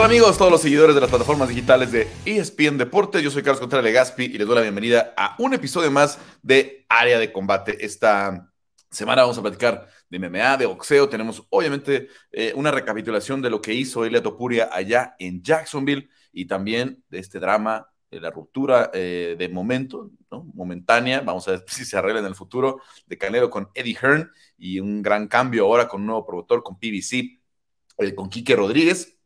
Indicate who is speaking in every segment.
Speaker 1: tal amigos, todos los seguidores de las plataformas digitales de ESPN Deportes? Yo soy Carlos Contreras Legaspi y les doy la bienvenida a un episodio más de Área de Combate. Esta semana vamos a platicar de MMA, de boxeo. Tenemos obviamente eh, una recapitulación de lo que hizo Elia Topuria allá en Jacksonville y también de este drama, de la ruptura eh, de momento, momentánea, vamos a ver si se arregla en el futuro, de Canelo con Eddie Hearn y un gran cambio ahora con un nuevo promotor, con PBC, eh, con Quique Rodríguez.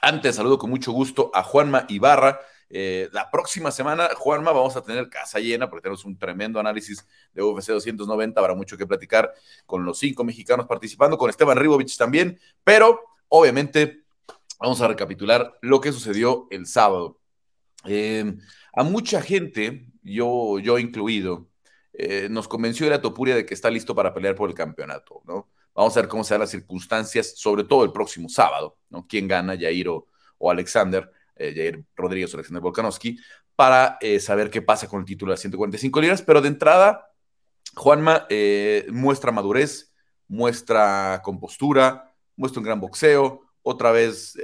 Speaker 1: Antes saludo con mucho gusto a Juanma Ibarra. Eh, la próxima semana, Juanma, vamos a tener casa llena porque tenemos un tremendo análisis de UFC 290. Habrá mucho que platicar con los cinco mexicanos participando, con Esteban Ribovich también. Pero obviamente vamos a recapitular lo que sucedió el sábado. Eh, a mucha gente, yo, yo incluido, eh, nos convenció la Topuria de que está listo para pelear por el campeonato, ¿no? Vamos a ver cómo se dan las circunstancias, sobre todo el próximo sábado, ¿no? ¿Quién gana, Jair o, Alexander? Eh, Jair Rodríguez o Alexander Volkanovski, para eh, saber qué pasa con el título de 145 libras. Pero de entrada, Juanma eh, muestra madurez, muestra compostura, muestra un gran boxeo. Otra vez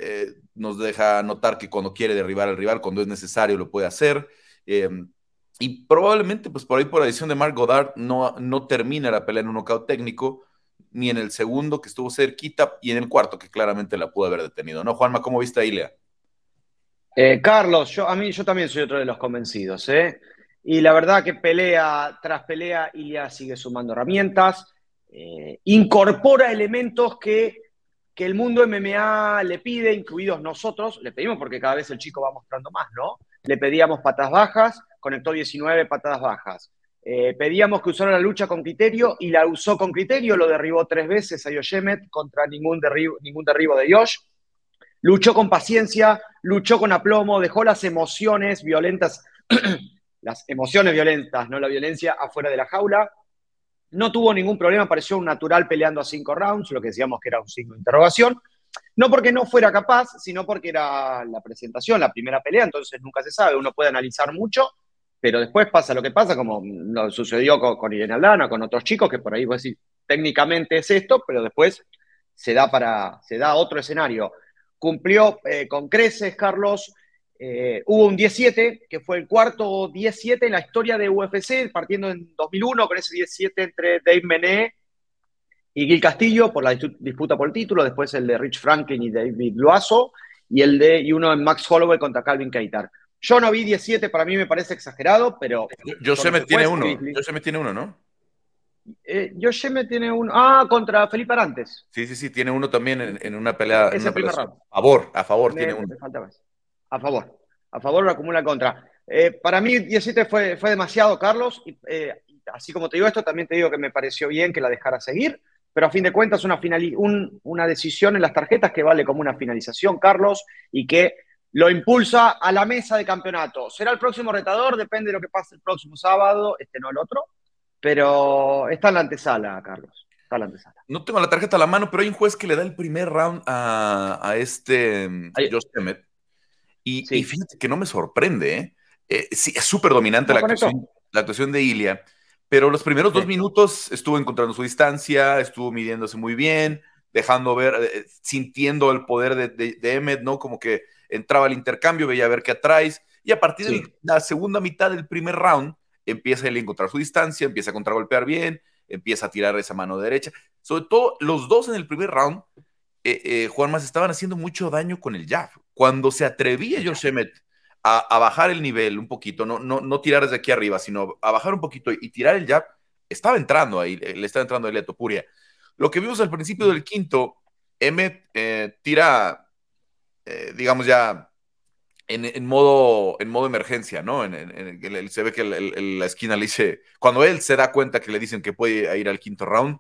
Speaker 1: nos deja notar que cuando quiere derribar al rival, cuando es necesario, lo puede hacer. y probablemente, pues por ahí, por adición de Mark Goddard, no, no termina la pelea en un knockout técnico ni en el segundo que estuvo cerquita y en el cuarto que claramente la pudo haber detenido, ¿no? Juanma, ¿cómo viste a Ilia?
Speaker 2: Eh, Carlos, yo, a mí yo también soy otro de los convencidos, ¿eh? Y la verdad que pelea tras pelea, Ilia sigue sumando herramientas, eh, incorpora elementos que, que el mundo MMA le pide, incluidos nosotros, le pedimos porque cada vez el chico va mostrando más, ¿no? Le pedíamos patas bajas, conectó 19 patadas bajas. Eh, pedíamos que usara la lucha con criterio y la usó con criterio, lo derribó tres veces a Yoshemet contra ningún derribo, ningún derribo de Yosh. Luchó con paciencia, luchó con aplomo, dejó las emociones violentas, las emociones violentas, no la violencia, afuera de la jaula. No tuvo ningún problema, pareció un natural peleando a cinco rounds, lo que decíamos que era un signo de interrogación. No porque no fuera capaz, sino porque era la presentación, la primera pelea, entonces nunca se sabe, uno puede analizar mucho pero después pasa lo que pasa, como lo sucedió con, Irene Aldana, con otros chicos, que por ahí vos decís, técnicamente es esto, pero después se da para, se da otro escenario. Cumplió eh, con creces, Carlos. Eh, hubo un 17, que fue el cuarto 17 en la historia de UFC, partiendo en 2001 con ese 17 entre Dave Mené y Gil Castillo por la disputa por el título, después el de Rich Franklin y David Loazo, y el de y uno en Max Holloway contra Calvin Keitar. Yo no vi 17, para mí me parece exagerado, pero.
Speaker 1: Yo sé me tiene uno. Yo sé me tiene uno, ¿no?
Speaker 2: Eh, me tiene uno. Ah, contra Felipe Arantes.
Speaker 1: Sí, sí, sí, tiene uno también en, una pelea.
Speaker 2: Ese primer round.
Speaker 1: A favor, a favor, tiene uno.
Speaker 2: A favor. A favor lo acumula contra. Eh, para mí 17 fue, fue demasiado, Carlos. Y, eh, así como te digo esto, también te digo que me pareció bien que la dejara seguir. Pero a fin de cuentas, una, una decisión en las tarjetas que vale como una finalización, Carlos, y que lo impulsa a la mesa de campeonato. ¿Será el próximo retador? Depende de lo que pase el próximo sábado, este no el otro, pero está en la antesala, Carlos. Está en la antesala.
Speaker 1: No tengo la tarjeta a la mano, pero hay un juez que le da el primer round a, este mm, Josh Emmett. Y, fíjate que no me sorprende, ¿eh? eh sí, es súper dominante la, actuación, de Ilia, pero los primeros dos minutos estuvo encontrando su distancia, estuvo midiéndose muy bien, dejando ver, eh, sintiendo el poder de, de, de Emmett, ¿no? Como que entraba al intercambio, veía a ver qué atraes, y a partir de la segunda mitad del primer round, empieza él a encontrar su distancia, empieza a contragolpear bien, empieza a tirar esa mano derecha. Sobre todo, los dos en el primer round, eh, eh, Juan Más estaban haciendo mucho daño con el jab. Cuando se atrevía Josh Emmett a, bajar el nivel un poquito, no, no, no tirar desde aquí arriba, sino a bajar un poquito y, tirar el jab, estaba entrando ahí, le estaba entrando a Topuria. Lo que vimos al principio del quinto, Emmett eh, tira eh, digamos ya en, modo, en modo emergencia, ¿no? En, se ve que la esquina le dice, cuando él se da cuenta que le dicen que puede ir al quinto round,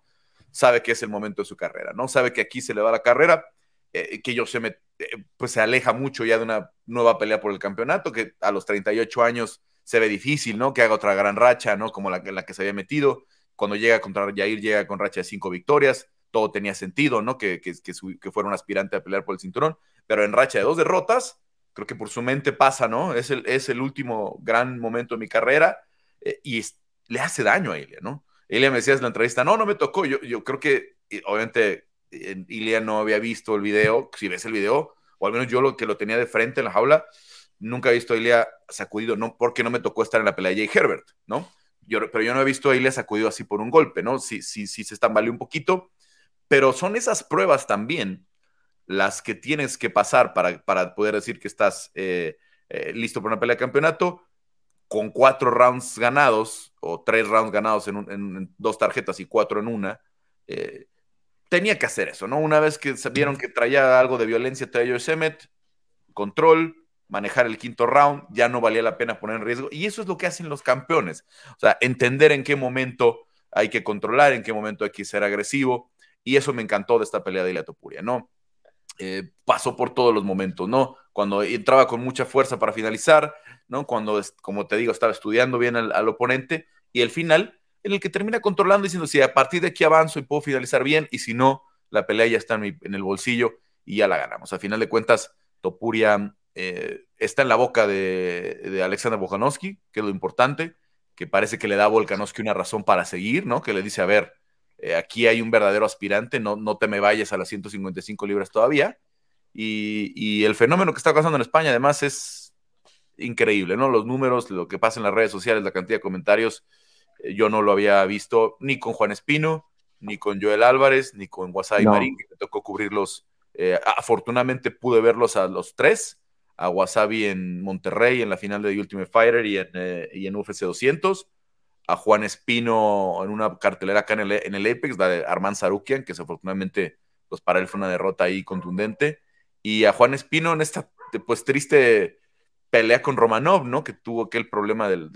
Speaker 1: sabe que es el momento de su carrera, ¿no? Sabe que aquí se le va la carrera, eh, que yo se me, eh, pues se aleja mucho ya de una nueva pelea por el campeonato, que a los 38 años se ve difícil, ¿no? Que haga otra gran racha, ¿no? Como la, la que se había metido. Cuando llega contra Jair, llega con racha de cinco victorias todo tenía sentido, ¿no? Que, que, que, fuera un aspirante a pelear por el cinturón, pero en racha de dos derrotas, creo que por su mente pasa, ¿no? Es el, es el último gran momento de mi carrera eh, y le hace daño a Ilia, ¿no? Ilia me decía en la entrevista, no, no me tocó, yo, yo creo que, obviamente, Ilia no había visto el video, si ves el video, o al menos yo lo que lo tenía de frente en la jaula, nunca he visto a Ilia sacudido, no porque no me tocó estar en la pelea de Jay Herbert, ¿no? Yo, pero yo no he visto a Ilia sacudido así por un golpe, ¿no? Sí, sí, sí se estambaleó un poquito, pero son esas pruebas también las que tienes que pasar para, para poder decir que estás eh, eh, listo para una pelea de campeonato con cuatro rounds ganados o tres rounds ganados en, dos tarjetas y cuatro en una. Eh, tenía que hacer eso, ¿no? Una vez que vieron que traía algo de violencia Taylor Semet, control, manejar el quinto round, ya no valía la pena poner en riesgo. Y eso es lo que hacen los campeones. O sea, entender en qué momento hay que controlar, en qué momento hay que ser agresivo. Y eso me encantó de esta pelea de Ilia Topuria, ¿no? Eh, pasó por todos los momentos, ¿no? Cuando entraba con mucha fuerza para finalizar, ¿no? Cuando, como te digo, estaba estudiando bien al, oponente y el final, en el que termina controlando diciendo, si a partir de aquí avanzo y puedo finalizar bien, y si no, la pelea ya está en, el bolsillo y ya la ganamos. Al final de cuentas, Topuria eh, está en la boca de, Alexander Bojanowski, que es lo importante, que parece que le da a Volkanovski una razón para seguir, ¿no? Que le dice, a ver, eh, aquí hay un verdadero aspirante, no, no te me vayas a las 155 libras todavía. Y, el fenómeno que está pasando en España además es increíble, ¿no? Los números, lo que pasa en las redes sociales, la cantidad de comentarios, eh, yo no lo había visto ni con Juan Espino, ni con Joel Álvarez, ni con Wasabi Marín, que me tocó cubrirlos. Eh, afortunadamente pude verlos a los tres, a Wasabi en Monterrey en la final de Ultimate Fighter y en, y en UFC 200 a Juan Espino en una cartelera acá en el, en el Apex, la de Armand Sarukian, que desafortunadamente pues para él fue una derrota ahí contundente, y a Juan Espino en esta pues triste pelea con Romanov, ¿no? Que tuvo aquel problema del,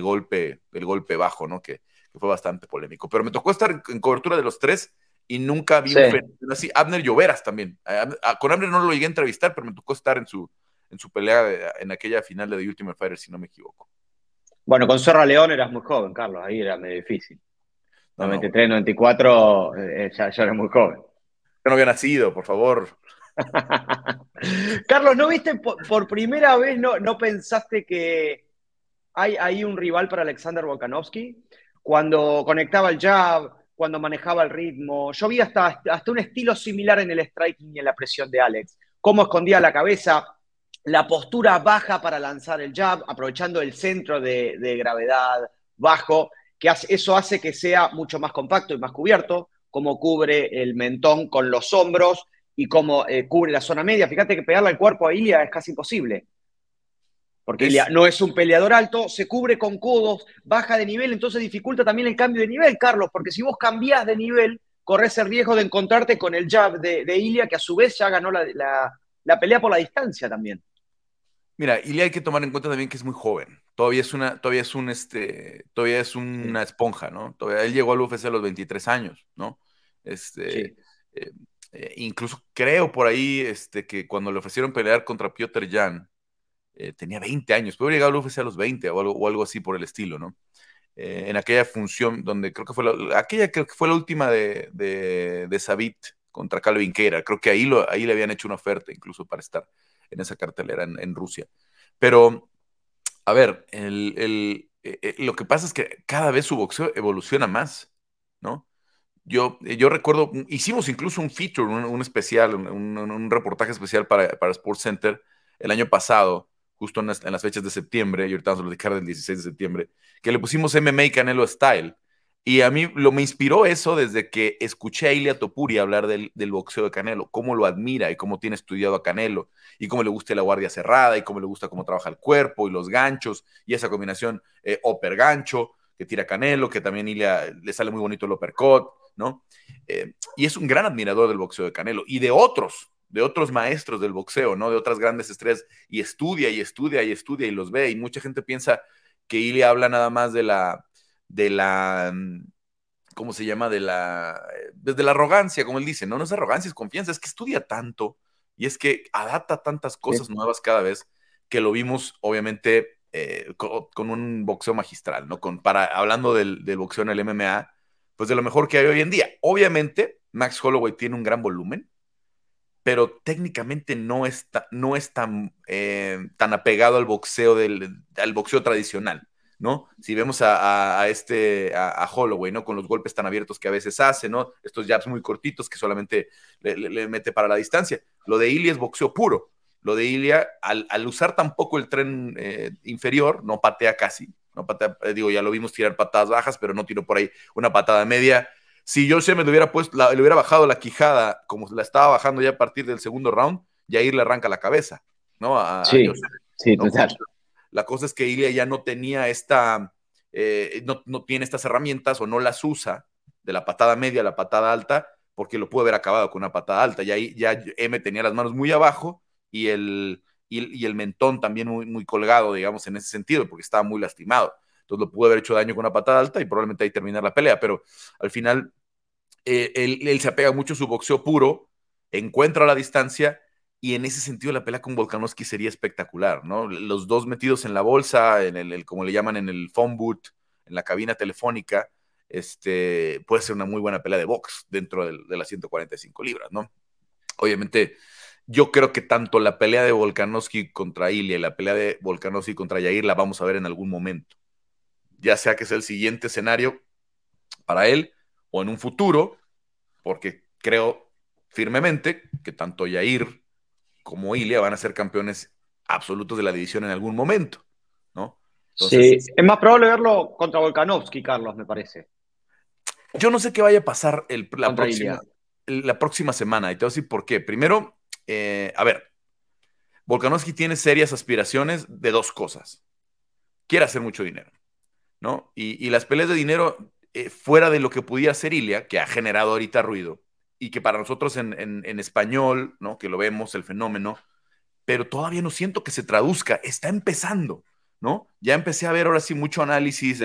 Speaker 1: golpe, del golpe bajo, ¿no? Que, fue bastante polémico. Pero me tocó estar en cobertura de los tres y nunca vi un así. Abner Lloveras también. con Abner no lo llegué a entrevistar, pero me tocó estar en su, en su pelea en aquella final de The Ultimate Fighter, si no me equivoco.
Speaker 2: Bueno, con Serra León eras muy joven, Carlos, ahí era medio difícil. 93, 94, eh, ya, ya era muy joven.
Speaker 1: Yo no había nacido, por favor.
Speaker 2: Carlos, ¿no viste por, primera vez, no, no pensaste que hay ahí un rival para Alexander Volkanovski? Cuando conectaba el jab, cuando manejaba el ritmo. Yo vi hasta, hasta un estilo similar en el striking y en la presión de Alex. Cómo escondía la cabeza, la postura baja para lanzar el jab, aprovechando el centro de, gravedad bajo, que eso hace que sea mucho más compacto y más cubierto, como cubre el mentón con los hombros y como eh, cubre la zona media. Fíjate que pegarle al cuerpo a Ilia es casi imposible. Porque Ilia no es un peleador alto, se cubre con codos, baja de nivel, entonces dificulta también el cambio de nivel, Carlos, porque si vos cambiás de nivel, corres el riesgo de encontrarte con el jab de, Ilia, que a su vez ya ganó la pelea por la distancia también.
Speaker 1: Mira, y hay que tomar en cuenta también que es muy joven. Todavía es una, todavía es un, este, todavía es una esponja, ¿no? Todavía él llegó al UFC a los 23 años, ¿no? Este, eh, eh, incluso creo por ahí, este, que cuando le ofrecieron pelear contra Piotr Jan, eh, tenía 20 años, puede llegar al UFC a los 20 o algo, o algo así por el estilo, ¿no? en aquella función donde creo que fue la, aquella creo que fue la última de, de, de Sabit contra Calvin Keira, creo que ahí, lo, ahí le habían hecho una oferta incluso para estar en esa cartelera en, Rusia. Pero, a ver, el, eh, eh, lo que pasa es que cada vez su boxeo evoluciona más, ¿no? Yo, yo recuerdo, hicimos incluso un feature, un, especial, un, reportaje especial para, para Sports Center el año pasado, justo en las, en las fechas de septiembre, y ahorita vamos a platicar del 16 de septiembre, que le pusimos MMA Canelo Style. Y a mí lo me inspiró eso desde que escuché a Ilia Topuri hablar del, boxeo de Canelo, cómo lo admira y cómo tiene estudiado a Canelo, y cómo le gusta la guardia cerrada, y cómo le gusta cómo trabaja el cuerpo y los ganchos, y esa combinación eh, gancho que tira Canelo, que también Ilia le sale muy bonito el uppercut, ¿no? Eh, y es un gran admirador del boxeo de Canelo y de otros, de otros maestros del boxeo, ¿no? De otras grandes estrellas, y estudia y estudia y estudia y los ve, y mucha gente piensa que Ilia habla nada más de la de la, mm, ¿cómo se llama? De la, desde la arrogancia, como él dice, no, no es arrogancia, es confianza, es que estudia tanto y es que adapta tantas cosas nuevas cada vez que lo vimos, obviamente, eh, con, un boxeo magistral, ¿no? Con, para, hablando del, boxeo en el MMA, pues de lo mejor que hay hoy en día. Obviamente, Max Holloway tiene un gran volumen, pero técnicamente no está, no es tan, eh, tan apegado al boxeo, del, al boxeo tradicional. ¿No? Si vemos a, este, a, Holloway, ¿no? Con los golpes tan abiertos que a veces hace, ¿no? Estos jabs muy cortitos que solamente le, mete para la distancia. Lo de Ilia es boxeo puro. Lo de Ilia, al, usar tampoco el tren eh, inferior, no patea casi, no patea, eh, digo, ya lo vimos tirar patadas bajas, pero no tiró por ahí una patada media. Si yo me le hubiera puesto, le hubiera bajado la quijada como la estaba bajando ya a partir del segundo round, Yair le arranca la cabeza, ¿no?
Speaker 2: sí, sí, total.
Speaker 1: La cosa es que Ilia ya no tenía esta, eh, no, no, tiene estas herramientas o no las usa de la patada media a la patada alta, porque lo pudo haber acabado con una patada alta. Ya, ya M tenía las manos muy abajo y el, y, el mentón también muy, muy colgado, digamos, en ese sentido, porque estaba muy lastimado. Entonces lo pudo haber hecho daño con una patada alta y probablemente ahí terminar la pelea, pero al final eh, él, él, se apega mucho a su boxeo puro, encuentra la distancia y en ese sentido la pelea con Volkanovski sería espectacular, ¿no? Los dos metidos en la bolsa, en el, como le llaman, en el phone booth, en la cabina telefónica, este, puede ser una muy buena pelea de box dentro de, de las 145 libras, ¿no? Obviamente, yo creo que tanto la pelea de Volkanovski contra Ilya y la pelea de Volkanovski contra Yair la vamos a ver en algún momento. Ya sea que sea el siguiente escenario para él o en un futuro, porque creo firmemente que tanto Yair como Ilia van a ser campeones absolutos de la división en algún momento, ¿no?
Speaker 2: sí, es más probable verlo contra Volkanovski, Carlos, me parece.
Speaker 1: Yo no sé qué vaya a pasar la, próxima, semana, y te voy a decir por qué. Primero, eh, a ver, Volkanovski tiene serias aspiraciones de dos cosas. Quiere hacer mucho dinero, ¿no? Y, las peleas de dinero eh, fuera de lo que pudiera hacer Ilia, que ha generado ahorita ruido, y que para nosotros en, español, ¿no? Que lo vemos, el fenómeno, pero todavía no siento que se traduzca, está empezando, ¿no? Ya empecé a ver ahora sí mucho análisis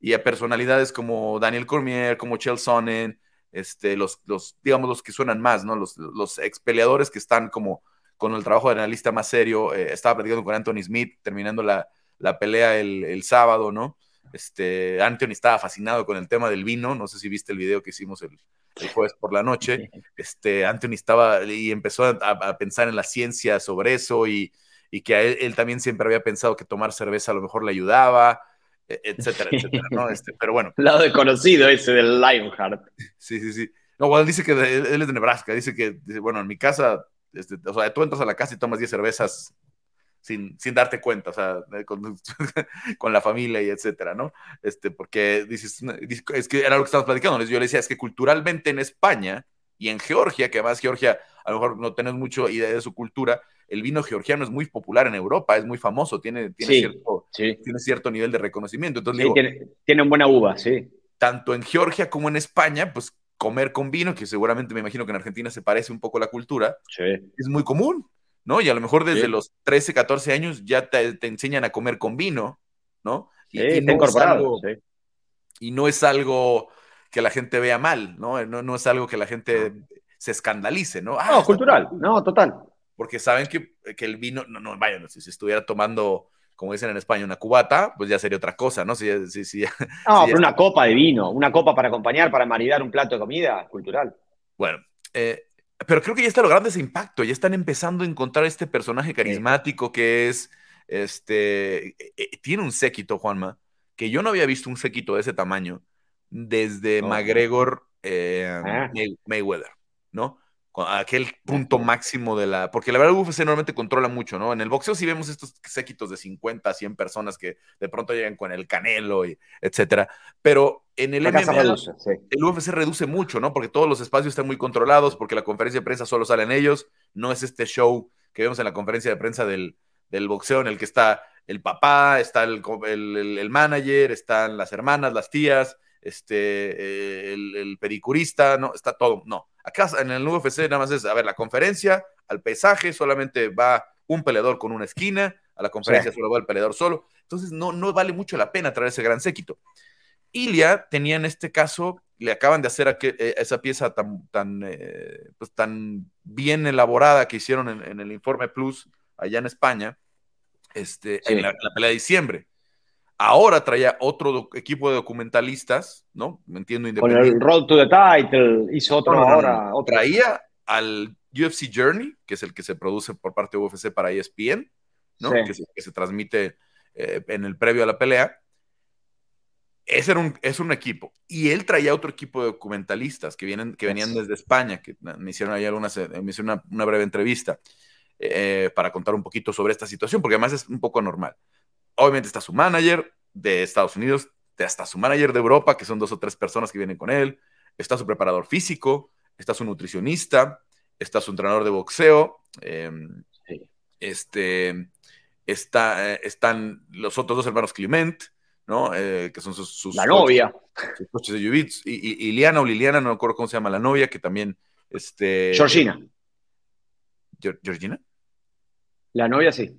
Speaker 1: y a personalidades como Daniel Cormier, como Chel Sonnen, este, los, los, digamos, los que suenan más, ¿no? Los, los ex peleadores que están como con el trabajo de analista más serio. Eh, estaba platicando con Anthony Smith, terminando la, la pelea el, el, sábado, ¿no? Este, Anthony estaba fascinado con el tema del vino, no sé si viste el video que hicimos el, el jueves por la noche, este, Anthony estaba y empezó a, pensar en la ciencia sobre eso y, y que él, también siempre había pensado que tomar cerveza a lo mejor le ayudaba, e, etcétera, etcétera, ¿no? Este, pero bueno.
Speaker 2: Lado desconocido ese del Lionheart.
Speaker 1: Sí, sí, sí. No, bueno, dice que él, es de Nebraska, dice que, bueno, en mi casa, este, o sea, tú entras a la casa y tomas 10 cervezas sin, sin darte cuenta, o sea, con, con, la familia y etcétera, ¿no? Este, porque dices, es que era lo que estábamos platicando, yo le decía, es que culturalmente en España y en Georgia, que además Georgia, a lo mejor no tenés mucho idea de su cultura, el vino georgiano es muy popular en Europa, es muy famoso, tiene, tiene, cierto, tiene cierto nivel de reconocimiento. Entonces,
Speaker 2: tiene, tiene buena uva, sí.
Speaker 1: Tanto en Georgia como en España, pues comer con vino, que seguramente me imagino que en Argentina se parece un poco la cultura, es muy común. ¿No? Y a lo mejor desde los 13, 14 años ya te, enseñan a comer con vino, ¿no?
Speaker 2: Y, no es algo,
Speaker 1: y no es algo que la gente vea mal, ¿no? No, es algo que la gente se escandalice, ¿no?
Speaker 2: Ah, no, cultural, no, total.
Speaker 1: Porque saben que, el vino, no, no, vaya, si se estuviera tomando, como dicen en España, una cubata, pues ya sería otra cosa, ¿no? Si, si, si,
Speaker 2: no, pero una copa de vino, una copa para acompañar, para maridar un plato de comida, cultural.
Speaker 1: Bueno, eh, pero creo que ya está logrando ese impacto, ya están empezando a encontrar este personaje carismático que es, este, e, e, tiene un séquito, Juanma, que yo no había visto un séquito de ese tamaño desde McGregor eh, ah. Mayweather, ¿no? Aquel punto máximo de la. Porque la verdad, el UFC normalmente controla mucho, ¿no? En el boxeo sí vemos estos séquitos de 50, 100 personas que de pronto llegan con el canelo, y etcétera. Pero en el MMA, el UFC reduce mucho, ¿no? Porque todos los espacios están muy controlados, porque la conferencia de prensa solo salen ellos. No es este show que vemos en la conferencia de prensa del, del boxeo en el que está el papá, está el, el, el manager, están las hermanas, las tías, este, eh, el, el, pedicurista, no, está todo, no. Acá en el UFC nada más es, a ver, la conferencia, al pesaje solamente va un peleador con una esquina, a la conferencia solo va el peleador solo, entonces no, no vale mucho la pena traer ese gran séquito. Ilia tenía en este caso, le acaban de hacer eh, esa pieza tan, tan, eh, pues tan bien elaborada que hicieron en, el Informe Plus allá en España, este, en la pelea de diciembre Ahora traía otro equipo de documentalistas, ¿no? Me entiendo
Speaker 2: independiente. Con el Road to the Title, hizo otro ahora.
Speaker 1: Traía al UFC Journey, que es el que se produce por parte de UFC para ESPN, ¿no? Que, se, transmite eh, en el previo a la pelea. ese era un, es un equipo. Y él traía otro equipo de documentalistas que, vienen, que venían desde España, que me hicieron ahí algunas, eh, me hicieron una, breve entrevista eh, para contar un poquito sobre esta situación, porque además es un poco anormal. Obviamente está su manager de Estados Unidos, está su manager de Europa, que son dos o tres personas que vienen con él, está su preparador físico, está su nutricionista, está su entrenador de boxeo, em, este, está, eh, están los otros dos hermanos Clement, ¿no? Eh, que son sus,
Speaker 2: La novia.
Speaker 1: Sus coches de Jubitz. Y, y, Liana o Liliana, no recuerdo cómo se llama la novia, que también. Este,
Speaker 2: Georgina.
Speaker 1: ¿Georgina?
Speaker 2: La novia, sí.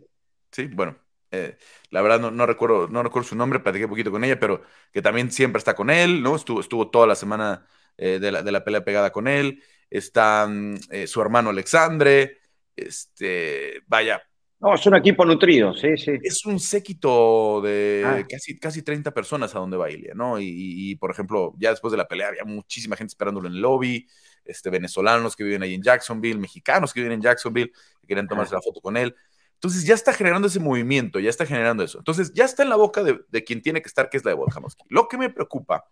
Speaker 1: Sí, bueno. Eh, la verdad no, no, recuerdo, no recuerdo su nombre, platiqué un poquito con ella, pero que también siempre está con él, ¿no? Estuvo, estuvo toda la semana de, la, de, la, pelea pegada con él. Está mm, su hermano Alexandre. Este, vaya,
Speaker 2: no, es un equipo nutrido, sí, sí.
Speaker 1: Es un séquito de ah. casi, casi 30 personas a donde va Ilia, ¿no? Y, por ejemplo, ya después de la pelea había muchísima gente esperándolo en el lobby, este, venezolanos que viven ahí en Jacksonville, mexicanos que viven en Jacksonville, que quieren tomarse la foto con él. Entonces ya está generando ese movimiento, ya está generando eso. Entonces ya está en la boca de, quien tiene que estar, que es la de Volkanovski. Lo que me preocupa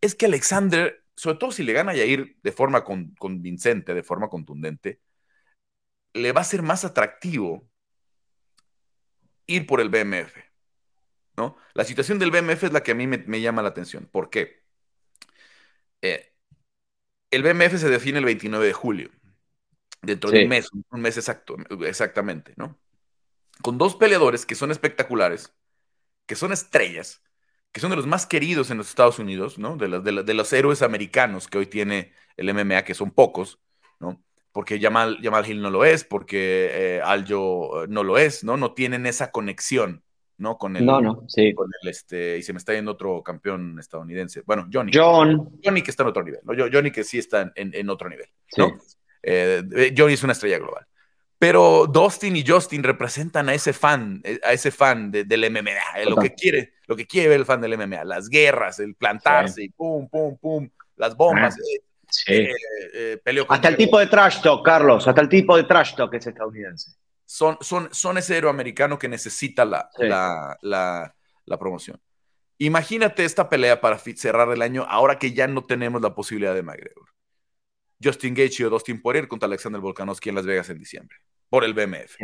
Speaker 1: es que Alexander, sobre todo si le gana a Yair de forma convincente, de forma contundente, le va a ser más atractivo ir por el BMF. ¿no? La situación del BMF es la que a mí me, llama la atención. ¿Por qué? Eh, el BMF se define el 29 de julio, dentro de un mes, un mes exacto, exactamente, ¿no? Con dos peleadores que son espectaculares, que son estrellas, que son de los más queridos en los Estados Unidos, ¿no? De, de los héroes americanos que hoy tiene el MMA, que son pocos, ¿no? porque Jamal, Jamal Hill no lo es, porque eh, Aljo eh, no lo es, ¿no? No tienen esa conexión, ¿no? Con el,
Speaker 2: no, no, sí.
Speaker 1: Con el, este, y se me está yendo otro campeón estadounidense. Bueno, Johnny.
Speaker 2: John.
Speaker 1: Johnny que está en otro nivel, ¿no? Johnny que sí está en, en otro nivel, ¿no? Eh, Johnny es una estrella global. Pero Dustin y Justin representan a ese fan, a ese fan del MMA, lo que quiere, lo que quiere ver el fan del MMA, las guerras, el plantarse, y pum, pum, pum, las bombas. Ah.
Speaker 2: Eh, eh, hasta el tipo de trash talk, Carlos, hasta el tipo de trash talk es estadounidense.
Speaker 1: Son, son, son ese héroe americano que necesita la, la, promoción. Imagínate esta pelea para cerrar el año ahora que ya no tenemos la posibilidad de McGregor. Justin Gaethje o Dustin Poirier contra Alexander Volkanovski en Las Vegas en diciembre por el BMF.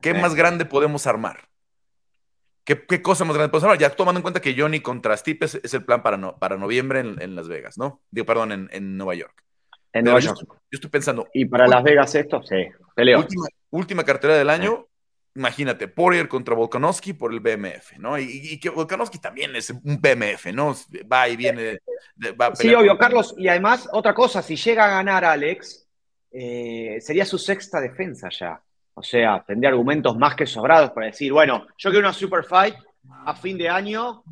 Speaker 1: ¿Qué más grande podemos armar? ¿Qué, cosa más grande podemos hablar? Ya tomando en cuenta que Johnny contra Stipe es, el plan para, no, para noviembre en, Las Vegas, ¿no? Digo, perdón, en, Nueva York.
Speaker 2: En Nueva York.
Speaker 1: Yo, estoy pensando.
Speaker 2: ¿Y para Las Vegas esto? Sí, peleo.
Speaker 1: Última, cartera del año, imagínate, Poirier contra Volkanovski por el BMF, ¿no? Y, que Volkanovski también es un BMF, ¿no? Va y viene.
Speaker 2: sí, obvio, Carlos. Y además, otra cosa, si llega a ganar Alex, eh, sería su sexta defensa ya. O sea, tendría argumentos más que sobrados para decir, bueno, yo quiero una super fight a fin de año,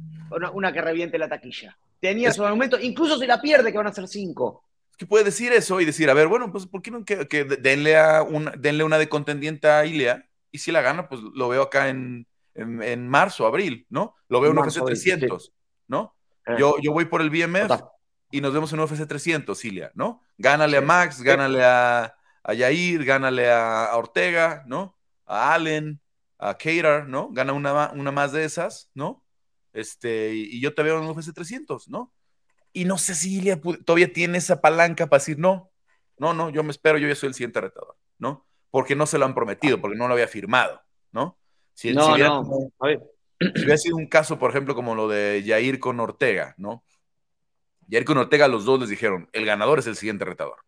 Speaker 2: una, que reviente la taquilla. Tenía su argumento, incluso si la pierde, que van a ser cinco.
Speaker 1: Que puede decir eso y decir, a ver, bueno, pues ¿por qué no que, denle, a una, denle una de contendiente a Ilia? Y si la gana, pues lo veo acá en, en, marzo, abril, ¿no? Lo veo en UFC 300, ¿no? Eh. Yo, yo voy por el BMF y nos vemos en UFC 300, Ilia, ¿no? Gánale a Max, gánale a, a Yair, gánale a, Ortega, ¿no? A Allen, a Cater, ¿no? Gana una, una más de esas, ¿no? Este, y, yo te veo en UFC 300, ¿no? Y no sé si Ilia todavía tiene esa palanca para decir, no, no, no, yo me espero, yo ya soy el siguiente retador, ¿no? Porque no se lo han prometido, porque no lo había firmado, ¿no?
Speaker 2: Si, no, hubiera, no.
Speaker 1: si hubiera sido un caso, por ejemplo, como lo de Yair con Ortega, ¿no? Yair con Ortega, los dos les dijeron, el ganador es el siguiente retador,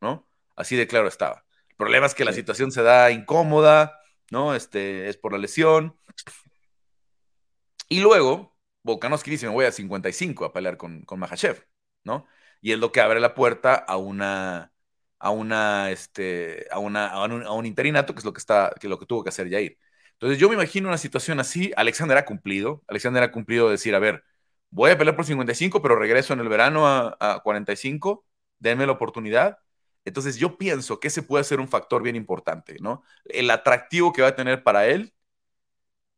Speaker 1: ¿no? Así de claro estaba. El problema es que la situación se da incómoda, ¿no? Este, es por la lesión. Y luego, Volkanovski dice, me voy a 55 a pelear con, con Mahachev, ¿no? Y es lo que abre la puerta a una, a una, este, a una, a un, interinato, que es lo que está, que lo que tuvo que hacer Jair. Entonces yo me imagino una situación así, Alexander ha cumplido, Alexander ha cumplido decir, a ver, voy a pelear por 55, pero regreso en el verano a, a 45, denme la oportunidad, entonces yo pienso que ese puede ser un factor bien importante, ¿no? El atractivo que va a tener para él,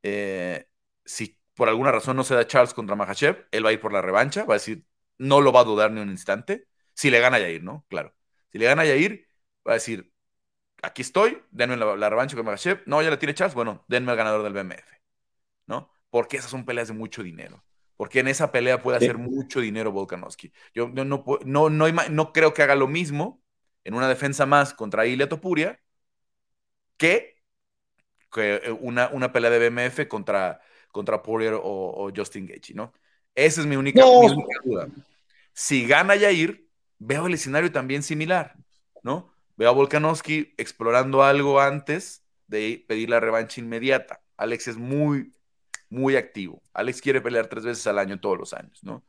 Speaker 1: eh, si por alguna razón no se da Charles contra Mahachev, él va a ir por la revancha, va a decir, no lo va a dudar ni un instante, si le gana Yair, ¿no? Claro. Si le gana Yair, va a decir, aquí estoy, denme la, revancha con Mahachev, no, ya la tiene Charles, bueno, denme al ganador del BMF, ¿no? Porque esas son peleas de mucho dinero. Porque en esa pelea puede hacer mucho dinero Volkanovski. Yo no, no, no, no, creo que haga lo mismo en una defensa más contra Ilia Topuria que, que eh, una, una, pelea de BMF contra, contra Poirier o, Justin Gaethje, ¿no? Esa es mi única, mi única duda. Si gana Yair, veo el escenario también similar, ¿no? Veo a Volkanovski explorando algo antes de pedir la revancha inmediata. Alex es muy, muy activo. Alex quiere pelear tres veces al año todos los años, ¿no?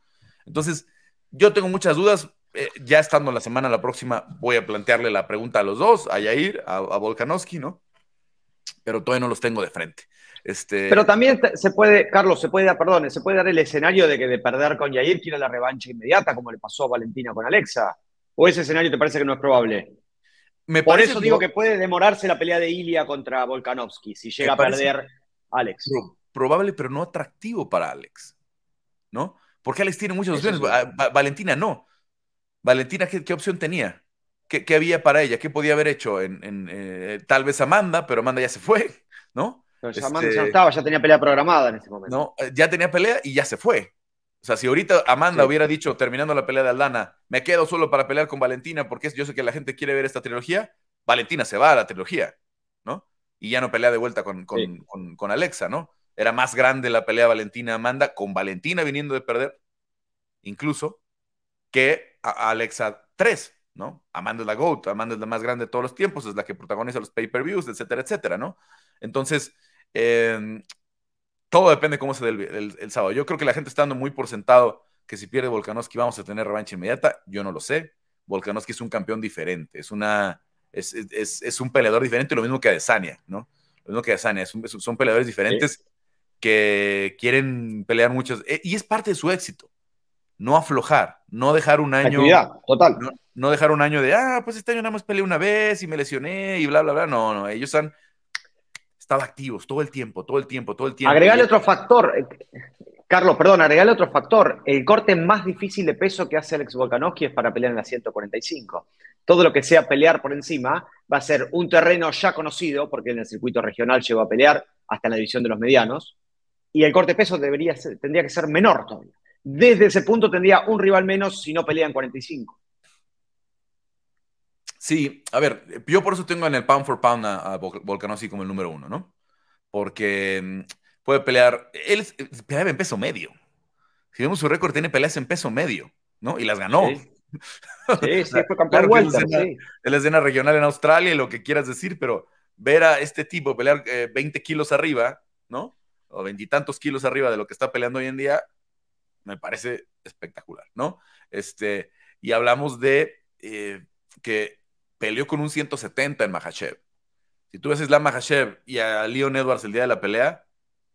Speaker 1: Entonces, yo tengo muchas dudas. Eh, ya estando la semana la próxima, voy a plantearle la pregunta a los dos, a Yair, a, a Volkanovski, ¿no? Pero todavía no los tengo de frente. Este...
Speaker 2: Pero también se puede, Carlos, se puede dar, perdón, se puede dar el escenario de que de perder con Yair quiera la revancha inmediata, como le pasó a Valentina con Alexa. ¿O ese escenario te parece que no es probable? Me Por eso digo que puede demorarse la pelea de Ilia contra Volkanovski si llega a perder Alex.
Speaker 1: Probable, pero no atractivo para Alex. ¿No? Porque Alex tiene muchas opciones. Valentina no. Valentina, ¿qué, opción tenía? ¿Qué, había para ella? ¿Qué podía haber hecho? En, eh, tal vez Amanda, pero Amanda ya se fue, ¿no?
Speaker 2: Pero Amanda ya este, estaba, ya tenía pelea programada en ese momento.
Speaker 1: No, eh, ya tenía pelea y ya se fue. O sea, si ahorita Amanda hubiera dicho, terminando la pelea de Aldana, me quedo solo para pelear con Valentina porque yo sé que la gente quiere ver esta trilogía, Valentina se va a la trilogía, ¿no? Y ya no pelea de vuelta con, con, Alexa, ¿no? Era más grande la pelea Valentina-Amanda, con Valentina viniendo de perder, incluso, que Alexa 3, ¿no? Amanda es la GOAT, Amanda es la más grande de todos los tiempos, es la que protagoniza los pay-per-views, etcétera, etcétera, ¿no? Entonces, eh, todo depende cómo se dé el, sábado. Yo creo que la gente está dando muy por sentado que si pierde Volkanovski vamos a tener revancha inmediata. Yo no lo sé. Volkanovski es un campeón diferente, es, una, es, un peleador diferente, lo mismo que Adesanya, ¿no? Lo mismo que Adesanya, son peleadores diferentes que quieren pelear muchos, eh, y es parte de su éxito. No aflojar, no dejar un año.
Speaker 2: total.
Speaker 1: No, dejar un año de, ah, pues este año nada más peleé una vez y me lesioné y bla, bla, bla. No, no, ellos han estado activos todo el tiempo, todo el tiempo, todo el tiempo.
Speaker 2: Agregale otro factor, eh, Carlos, perdón, agregale otro factor. El corte más difícil de peso que hace Alex Volkanovski es para pelear en la 145. Todo lo que sea pelear por encima va a ser un terreno ya conocido, porque en el circuito regional llegó a pelear hasta la división de los medianos, y el corte de peso debería tendría que ser menor todavía. Desde ese punto tendría un rival menos si no pelea en 45.
Speaker 1: Sí, a ver, yo por eso tengo en el pound for pound a, Volkanovski como el número uno, ¿no? Porque mm, puede pelear, él peleaba en peso medio. Si vemos su récord, tiene peleas en peso medio, ¿no? Y las ganó.
Speaker 2: Sí, sí, fue campeón vuelta,
Speaker 1: sí. Es la escena regional en Australia lo que quieras decir, pero ver a este tipo pelear 20 eh, kilos arriba, ¿no? O veintitantos kilos arriba de lo que está peleando hoy en día, me parece espectacular, ¿no? Este, y hablamos de eh, que peleó con un 170 en Mahachev. Si tú ves a Islam Mahachev y a Leon Edwards el día de la pelea,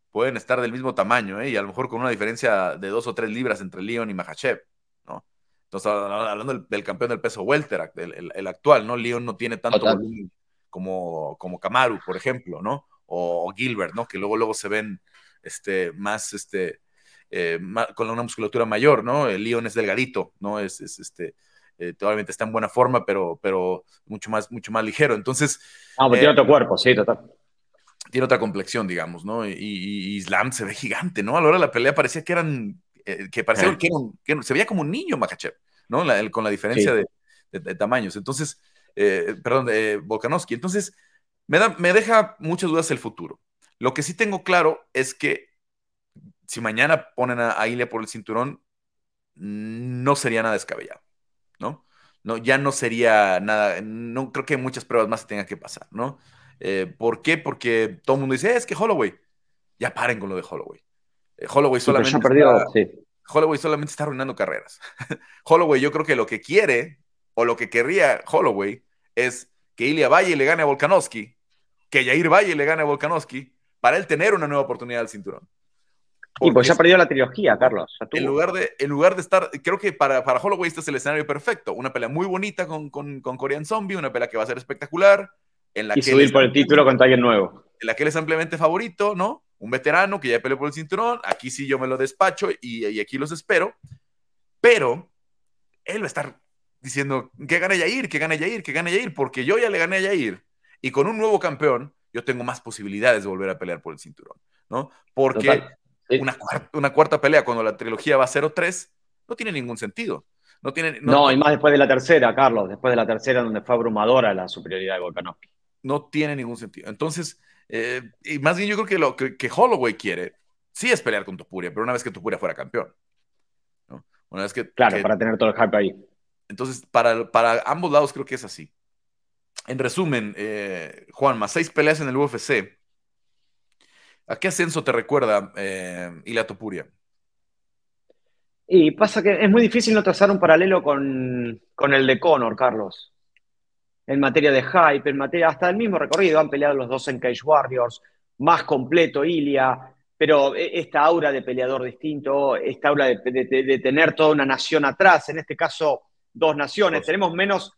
Speaker 1: pueden estar del mismo tamaño, ¿eh? y a lo mejor con una diferencia de dos o tres libras entre Leon y Mahachev, ¿no? Entonces, hablando del, campeón del peso welter, el, actual, ¿no? Leon no tiene tanto volumen como, como Kamaru, por ejemplo, ¿no? O, Gilbert, ¿no? Que luego, luego se ven este, más, este, eh, con una musculatura mayor, ¿no? El Leon es delgadito, ¿no? Es, es este, eh, obviamente está en buena forma, pero, pero mucho, más, mucho más ligero. Entonces.
Speaker 2: Ah, pues tiene otro cuerpo, sí, total.
Speaker 1: Tiene otra complexión, digamos, ¿no? Y, Islam se ve gigante, ¿no? A la hora de la pelea parecía que eran. Eh, que parecía eh. que, se veía como un niño Makachev, ¿no? con la diferencia de, tamaños. Entonces, perdón, de Volkanovski. Entonces, me, da, me deja muchas dudas el futuro. Lo que sí tengo claro es que si mañana ponen a, a Ilia por el cinturón, no sería nada descabellado. ¿no? No, ya no sería nada, no creo que muchas pruebas más se tengan que pasar, ¿no? Eh, ¿Por qué? Porque todo el mundo dice, es que Holloway, ya paren con lo de Holloway. Eh, Holloway, solamente está, Holloway solamente está arruinando carreras. Holloway yo creo que lo que quiere o lo que querría Holloway es que Ilia Valle le gane a Volkanovski, que Jair Valle le gane a Volkanovski, para él tener una nueva oportunidad al cinturón.
Speaker 2: Y pues ya perdió la trilogía, Carlos.
Speaker 1: En lugar, de, en lugar de estar, creo que para, para Holloway este es el escenario perfecto. Una pelea muy bonita con, con, con Korean Zombie, una pelea que va a ser espectacular. En la
Speaker 2: y
Speaker 1: que
Speaker 2: subir por el título con alguien nuevo.
Speaker 1: En la que él es ampliamente favorito, ¿no? Un veterano que ya peleó por el cinturón. Aquí sí yo me lo despacho y, y aquí los espero. Pero él va a estar diciendo que gane Yair, que gane Yair, que gane Yair, porque yo ya le gané a Yair. Y con un nuevo campeón, yo tengo más posibilidades de volver a pelear por el cinturón, ¿no? Porque una, cuarta, una cuarta pelea cuando la trilogía va 0-3, no tiene ningún sentido. No, tiene,
Speaker 2: no, y más después de la tercera, Carlos, después de la tercera donde fue abrumadora la superioridad de Volkanovski.
Speaker 1: No tiene ningún sentido. Entonces, eh, y más bien yo creo que lo que, que, Holloway quiere, sí es pelear con Topuria, pero una vez que Topuria fuera campeón. Una vez que,
Speaker 2: claro, para tener todo el hype ahí.
Speaker 1: Entonces, para, para ambos lados creo que es así. En resumen, eh, Juan, más seis peleas en el UFC. ¿A qué ascenso te recuerda eh, Ilia Topuria?
Speaker 2: Y pasa que es muy difícil no trazar un paralelo con, el de Conor, Carlos. En materia de hype, en materia hasta del mismo recorrido, han peleado los dos en Cage Warriors, más completo Ilia, pero e, esta aura de peleador distinto, esta aura de, tener toda una nación atrás, en este caso dos naciones, tenemos menos,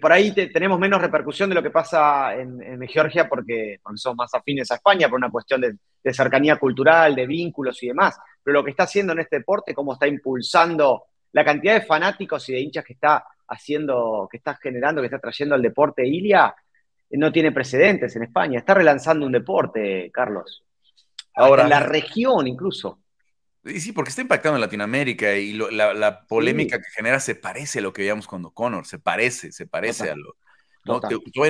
Speaker 2: por ahí tenemos menos repercusión de lo que pasa en, Georgia porque, porque son más afines a España por una cuestión de, cercanía cultural, de vínculos y demás pero lo que está haciendo en este deporte, cómo está impulsando la cantidad de fanáticos y de hinchas que está haciendo, que está generando, que está trayendo al deporte Ilia, no tiene precedentes en España. Está relanzando un deporte, Carlos. Ahora, en la región incluso.
Speaker 1: Y sí, porque está impactando en Latinoamérica y la, polémica que genera se parece a lo que veíamos cuando Conor, se parece, se parece a lo. No,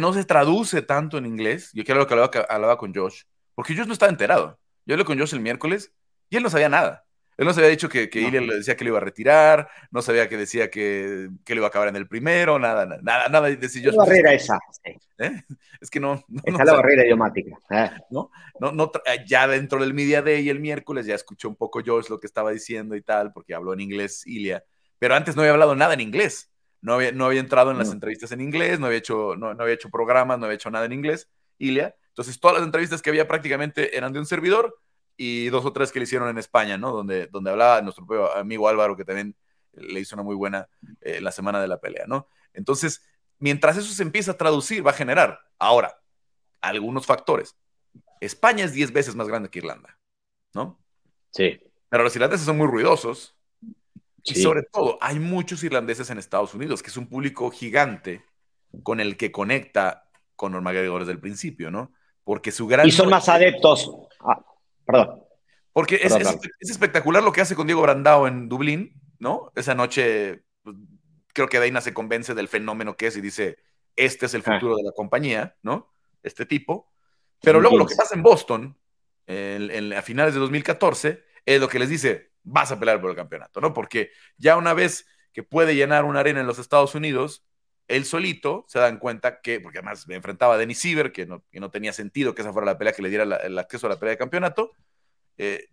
Speaker 1: no, se traduce tanto en inglés. Yo quiero lo que hablaba, hablaba, con Josh, porque Josh no estaba enterado. Yo hablé con Josh el miércoles y él no sabía nada. Él no se había dicho que, que le decía que le iba a retirar, no sabía que decía que, que le iba a acabar en el primero, nada, nada, nada.
Speaker 2: Decía, la barrera esa.
Speaker 1: ¿Eh? Es que no.
Speaker 2: no Está la barrera idiomática. ¿eh?
Speaker 1: ¿No? No, no, ya dentro del Media Day el miércoles ya escuchó un poco Josh lo que estaba diciendo y tal, porque habló en inglés Ilia, pero antes no había hablado nada en inglés. No había, no había entrado en las entrevistas en inglés, no había, hecho, no, no había hecho programas, no había hecho nada en inglés, Ilia. Entonces, todas las entrevistas que había prácticamente eran de un servidor y dos o tres que le hicieron en España, ¿no? Donde, donde hablaba nuestro amigo Álvaro, que también le hizo una muy buena eh, la semana de la pelea, ¿no? Entonces, mientras eso se empieza a traducir, va a generar, ahora, algunos factores. España es 10 veces más grande que Irlanda, ¿no?
Speaker 2: Sí.
Speaker 1: Pero los irlandeses son muy ruidosos. Y sobre todo, hay muchos irlandeses en Estados Unidos, que es un público gigante con el que conecta con los McGregor desde el principio, ¿no? Porque su gran...
Speaker 2: Y son más adeptos. Perdón.
Speaker 1: Porque es, espectacular lo que hace con Diego Brandao en Dublín, ¿no? Esa noche, pues, creo que Dana se convence del fenómeno que es y dice, este es el ah. futuro de la compañía, ¿no? Este tipo. Pero luego lo que pasa en Boston, a finales de 2014, es lo que les dice, vas a pelear por el campeonato, ¿no? Porque ya una vez que puede llenar una arena en los Estados Unidos, él solito se dan cuenta que, porque además me enfrentaba a Denis Siever, que no, no tenía sentido que esa fuera la pelea que le diera el acceso a la pelea de campeonato, eh,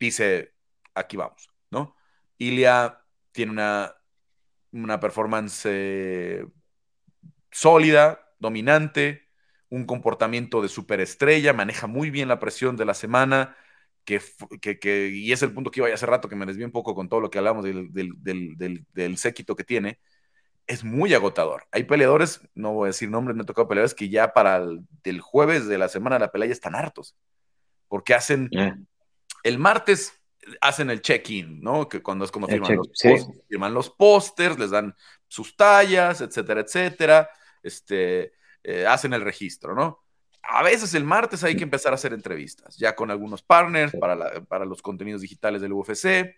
Speaker 1: dice, aquí vamos, ¿no? Ilia tiene una, una performance eh, sólida, dominante, un comportamiento de superestrella, maneja muy bien la presión de la semana, que, que, y es el punto que iba hace rato que me desvié un poco con todo lo que hablamos del, del, del séquito que tiene, es muy agotador. Hay peleadores, no voy a decir nombres, me he tocado peleadores que ya para el jueves de la semana de la pelea ya están hartos. Porque hacen. El martes hacen el check-in, ¿no? Que cuando es como firman, los firman los pósters, les dan sus tallas, etcétera, etcétera. Este, eh, hacen el registro, ¿no? A veces el martes hay que empezar a hacer entrevistas, ya con algunos partners para, para los contenidos digitales del UFC.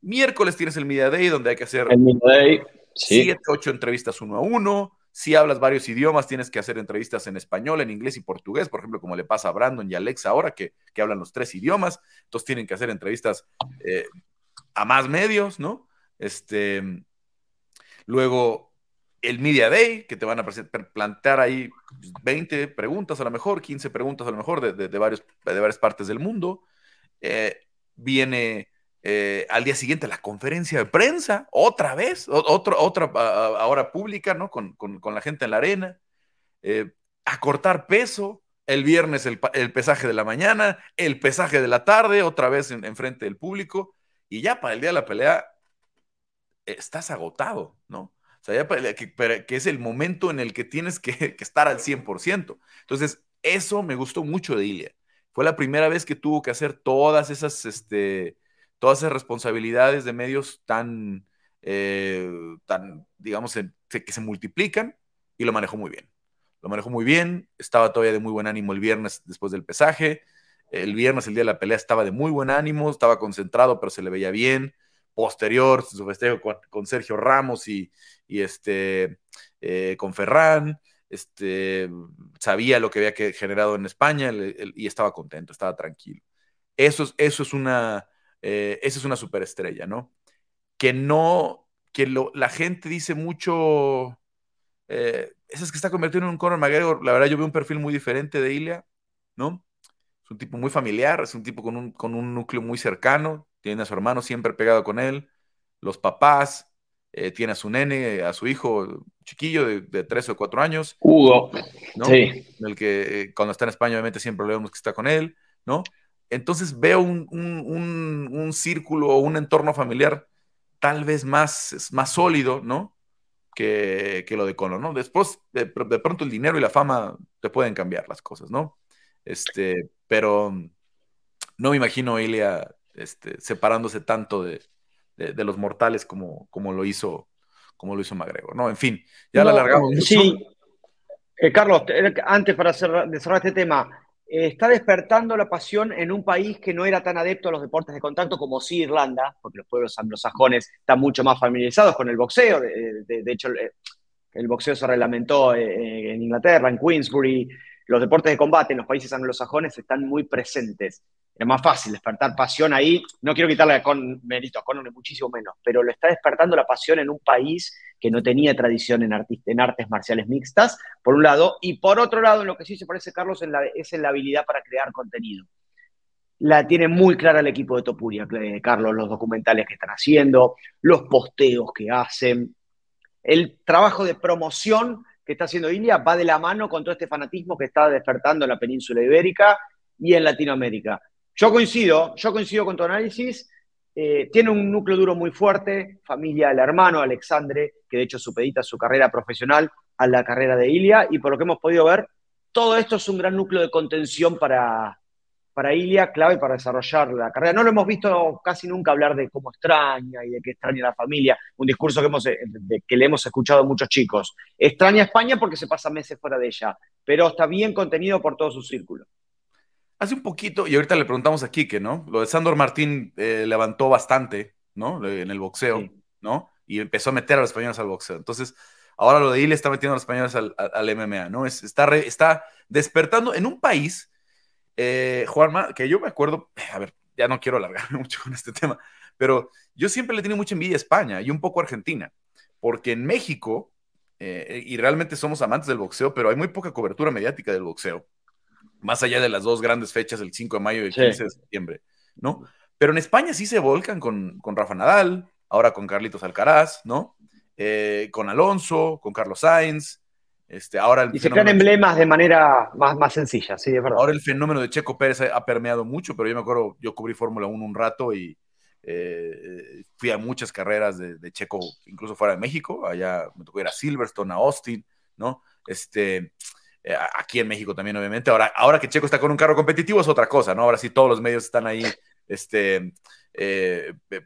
Speaker 1: Miércoles tienes el Media Day, donde hay que hacer.
Speaker 2: El Media Day
Speaker 1: siete, ocho entrevistas uno a uno. Si hablas varios idiomas, tienes que hacer entrevistas en español, en inglés y portugués, por ejemplo, como le pasa a Brandon y Alex ahora, que, que hablan los tres idiomas. Entonces tienen que hacer entrevistas eh, a más medios, ¿no? Este, luego, el Media Day, que te van a plantear ahí 20 preguntas a lo mejor, 15 preguntas a lo mejor de, de, varios, de varias partes del mundo. Eh, viene eh, al día siguiente la conferencia de prensa, otra vez, otra, otra ahora pública, ¿no? Con, la gente en la arena, eh, a cortar peso, el viernes el, pesaje de la mañana, el pesaje de la tarde, otra vez en, frente del público, y ya para el día de la pelea estás agotado, ¿no? O sea, ya que, que, es el momento en el que tienes que, que estar al 100%. Entonces, eso me gustó mucho de Ilia. Fue la primera vez que tuvo que hacer todas esas, este, todas esas responsabilidades de medios tan, eh, tan digamos, que se multiplican y lo manejó muy bien. Lo manejó muy bien, estaba todavía de muy buen ánimo el viernes después del pesaje, El viernes, el día de la pelea, estaba de muy buen ánimo, estaba concentrado, pero se le veía bien. Posterior, su festejo con, Sergio Ramos y, este, eh, con Ferran, este, sabía lo que había generado en España y estaba contento, estaba tranquilo. Eso es, eso es una, eh, esa es una superestrella, ¿no? Que no, que la gente dice mucho, eh, es que está convertido en un Conor McGregor, la verdad yo veo un perfil muy diferente de Ilia, ¿no? Es un tipo muy familiar, es un tipo con un, con un núcleo muy cercano, tiene a su hermano siempre pegado con él, los papás, eh, tiene a su nene, a su hijo chiquillo de, de 13 o 4 años.
Speaker 2: Hugo,
Speaker 1: ¿no? Sí. El que eh, cuando está en España obviamente siempre lo vemos que está con él, ¿no? Entonces veo un, un, un, círculo o un entorno familiar tal vez más, más sólido, ¿no? Que, que, lo de Conor, ¿no? Después, de, de, pronto el dinero y la fama te pueden cambiar las cosas, ¿no? Este, pero no me imagino a Ilia este, separándose tanto de, de, los mortales como, como lo hizo como lo hizo McGregor, ¿no? En fin, ya la alargamos mucho.
Speaker 2: Sí, eh, Carlos, antes para cerrar, de cerrar este tema, eh, está despertando la pasión en un país que no era tan adepto a los deportes de contacto como sí Irlanda, porque los pueblos anglosajones están mucho más familiarizados con el boxeo. De, hecho, el, boxeo se reglamentó eh, en Inglaterra, en Queensbury. Los deportes de combate en los países anglosajones están muy presentes es más fácil despertar pasión ahí. No quiero quitarle con mérito a Conor, muchísimo menos, pero lo está despertando la pasión en un país que no tenía tradición en, en artes marciales mixtas, por un lado, y por otro lado, en lo que sí se parece, Carlos, es en la habilidad para crear contenido. La tiene muy clara el equipo de Topuria, eh, Carlos, los documentales que están haciendo, los posteos que hacen, el trabajo de promoción que está haciendo Ilia va de la mano con todo este fanatismo que está despertando en la península ibérica y en Latinoamérica. Yo coincido, yo coincido con tu análisis. Eh, tiene un núcleo duro muy fuerte, familia del hermano Alexandre, que de hecho supedita su carrera profesional a la carrera de Ilia, y por lo que hemos podido ver, todo esto es un gran núcleo de contención para, para Ilia, clave para desarrollar la carrera. No lo hemos visto casi nunca hablar de cómo extraña y de que extraña la familia, un discurso que, hemos, que le hemos escuchado a muchos chicos. Extraña España porque se pasa meses fuera de ella, pero está bien contenido por todo su círculo.
Speaker 1: Hace un poquito, y ahorita le preguntamos a Quique, ¿no? Lo de Sandor Martín eh, levantó bastante, ¿no? En el boxeo, ¿no? Y empezó a meter a los españoles al boxeo. Entonces, ahora lo de Ile está metiendo a los españoles al, MMA, ¿no? Es, está, está despertando en un país, eh, Juanma, que yo me acuerdo, a ver, ya no quiero alargarme mucho con este tema, pero yo siempre le tenía mucha envidia a España y un poco a Argentina, porque en México, eh, y realmente somos amantes del boxeo, pero hay muy poca cobertura mediática del boxeo más allá de las dos grandes fechas, el 5 de mayo y el 15 de septiembre, ¿no? Pero en España sí se volcan con, con Rafa Nadal, ahora con Carlitos Alcaraz, ¿no? Eh, con Alonso, con Carlos Sainz, este, ahora
Speaker 2: y se crean emblemas de manera más, más sencilla, sí, es verdad.
Speaker 1: Ahora el fenómeno de Checo Pérez ha permeado mucho, pero yo me acuerdo, yo cubrí Fórmula 1 un rato y eh, fui a muchas carreras de, de, Checo, incluso fuera de México, allá me tocó ir a Silverstone, a Austin, ¿no? Este, eh, aquí en México también, obviamente. Ahora, ahora que Checo está con un carro competitivo es otra cosa, ¿no? Ahora sí todos los medios están ahí este, eh, eh,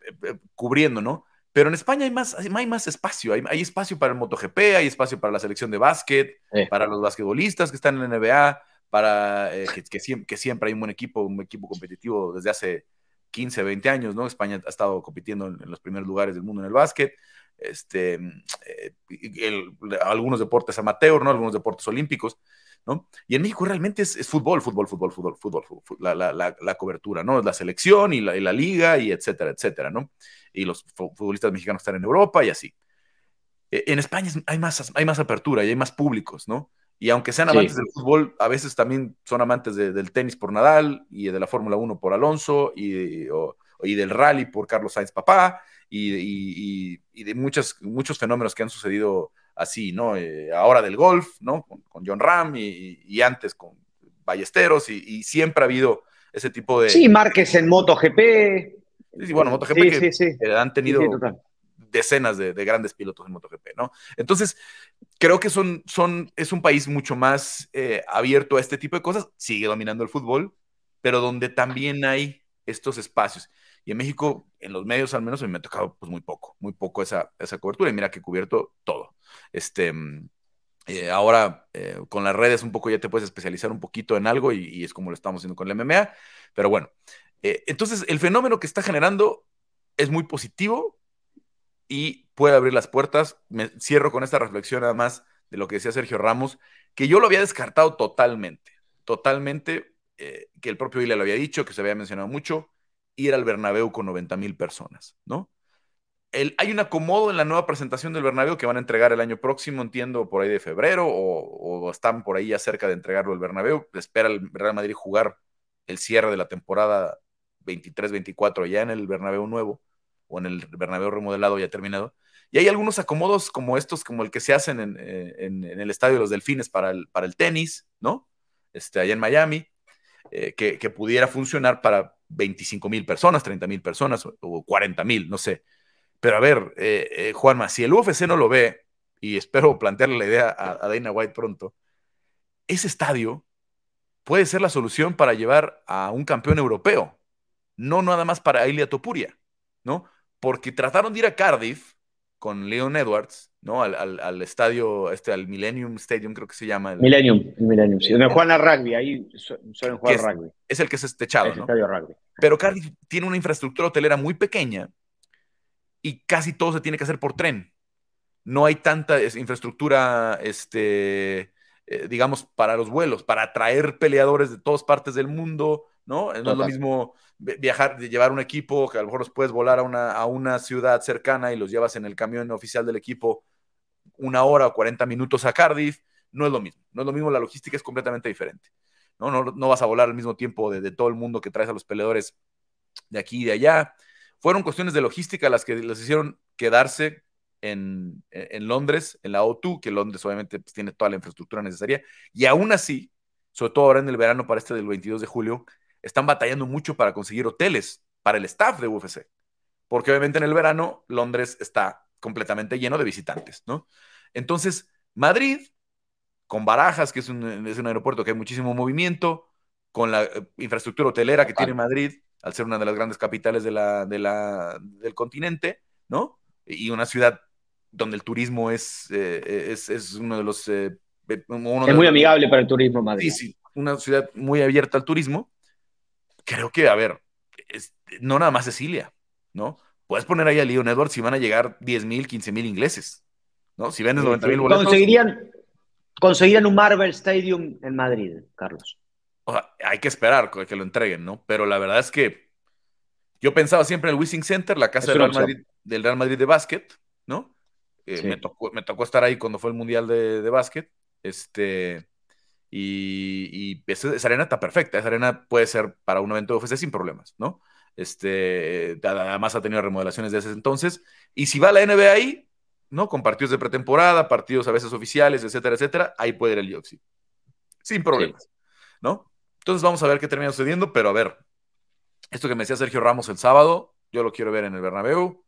Speaker 1: cubriendo, ¿no? Pero en España hay más, hay más espacio, hay, espacio para el MotoGP, hay espacio para la selección de básquet, para los basquetbolistas que están en la NBA, para que, siempre, hay un buen equipo, un equipo competitivo desde hace 15, 20 años, ¿no? España ha estado compitiendo en, los primeros lugares del mundo en el básquet este, eh, algunos deportes amateur, ¿no? Algunos deportes olímpicos, ¿no? Y en México realmente es, fútbol, fútbol, fútbol, fútbol, fútbol, la, la, la, cobertura, ¿no? La selección y la, y la, liga y etcétera, etcétera, ¿no? Y los futbolistas mexicanos están en Europa y así. E, en España hay más, hay más apertura y hay más públicos, ¿no? Y aunque sean amantes del fútbol, a veces también son amantes del tenis por Nadal y de la Fórmula 1 por Alonso y, y del rally por Carlos Sainz papá y, de muchos, muchos fenómenos que han sucedido así, ¿no? Eh, ahora del golf, ¿no? Con, John Ram y, antes con Ballesteros y, siempre ha habido ese tipo de...
Speaker 2: Sí, Márquez en MotoGP.
Speaker 1: Sí, bueno, MotoGP que, han tenido decenas de, grandes pilotos en MotoGP, ¿no? Entonces, creo que son, son, es un país mucho más eh, abierto a este tipo de cosas, sigue dominando el fútbol, pero donde también hay estos espacios. Y en México, en los medios al menos, me ha tocado pues muy poco, muy poco esa, esa cobertura. Y mira que he cubierto todo. Este, Eh, ahora eh, con las redes un poco ya te puedes especializar un poquito en algo y, es como lo estamos haciendo con el MMA. Pero bueno, eh, entonces el fenómeno que está generando es muy positivo y puede abrir las puertas. Me cierro con esta reflexión además de lo que decía Sergio Ramos, que yo lo había descartado totalmente, totalmente, que el propio Ile lo había dicho, que se había mencionado mucho, ir al Bernabéu con 90 mil personas, ¿no? hay un acomodo en la nueva presentación del Bernabéu que van a entregar el año próximo, entiendo, por ahí de febrero, o, están por ahí ya cerca de entregarlo el Bernabéu. Espera el Real Madrid jugar el cierre de la temporada 23-24 ya en el Bernabéu nuevo, o en el Bernabéu remodelado ya terminado. Y hay algunos acomodos como estos, como el que se hacen en, eh, el Estadio de los Delfines para el, para el tenis, ¿no? Este, allá en Miami, eh, que, pudiera funcionar para 25 mil personas, 30 mil personas o, o 40 mil, no sé. Pero a ver, eh, eh, Juanma, si el UFC no lo ve, y espero plantearle la idea a, Dana White pronto, ese estadio puede ser la solución para llevar a un campeón europeo, no nada más para Ilia Topuria, ¿no? Porque trataron de ir a Cardiff con Leon Edwards, ¿no? Al, estadio, este, al Millennium Stadium, creo que se llama.
Speaker 2: Millennium, Millennium, sí. Donde juegan a rugby, ahí suelen jugar
Speaker 1: es,
Speaker 2: rugby.
Speaker 1: Es el que es techado, ¿no?
Speaker 2: Estadio rugby.
Speaker 1: Pero Cardiff tiene una infraestructura hotelera muy pequeña y casi todo se tiene que hacer por tren. No hay tanta infraestructura, este, eh, digamos, para los vuelos, para atraer peleadores de todas partes del mundo, ¿no? No es lo mismo viajar, llevar un equipo, que a lo mejor los puedes volar a una, a una ciudad cercana y los llevas en el camión oficial del equipo una hora o 40 minutos a Cardiff. No es lo mismo, no es lo mismo, la logística es completamente diferente. No, no, no vas a volar al mismo tiempo de, de todo el mundo que traes a los peleadores de aquí y de allá. Fueron cuestiones de logística las que les hicieron quedarse en, Londres, en la O2, que Londres obviamente pues, tiene toda la infraestructura necesaria, y aún así, sobre todo ahora en el verano para este del 22 de julio, están batallando mucho para conseguir hoteles para el staff de UFC, porque obviamente en el verano Londres está completamente lleno de visitantes, ¿no? Entonces, Madrid, con Barajas, que es un, es un aeropuerto que hay muchísimo movimiento, con la eh, infraestructura hotelera que tiene Madrid, al ser una de las grandes capitales de la, del continente, ¿no? Y una ciudad donde el turismo es, eh, es, uno de los... Eh,
Speaker 2: es muy amigable para el turismo, Madrid.
Speaker 1: Sí, sí, una ciudad muy abierta al turismo. Creo que, a ver, no nada más Cecilia, ¿no? Puedes poner ahí a Leon Edwards si van a llegar 10 mil, 15 mil ingleses, ¿no? Si vendes 90 mil boletos.
Speaker 2: Conseguirían, conseguirían un Marvel Stadium en Madrid, Carlos
Speaker 1: hay que esperar que lo entreguen, ¿no? Pero la verdad es que yo pensaba siempre en el Wishing Center, la casa del Real, Madrid, del Real, Madrid, de básquet, ¿no? Eh, me, tocó, me, tocó, estar ahí cuando fue el Mundial de, de básquet. Este, y, esa, arena está perfecta. Esa arena puede ser para un evento de UFC sin problemas, ¿no? Este, además ha tenido remodelaciones desde ese entonces. Y si va la NBA ahí, ¿no? Con partidos de pretemporada, partidos a veces oficiales, etcétera, etcétera, ahí puede ir el UFC. Sin problemas, ¿no? Entonces vamos a ver qué termina sucediendo, pero a ver, esto que me decía Sergio Ramos el sábado, yo lo quiero ver en el Bernabéu,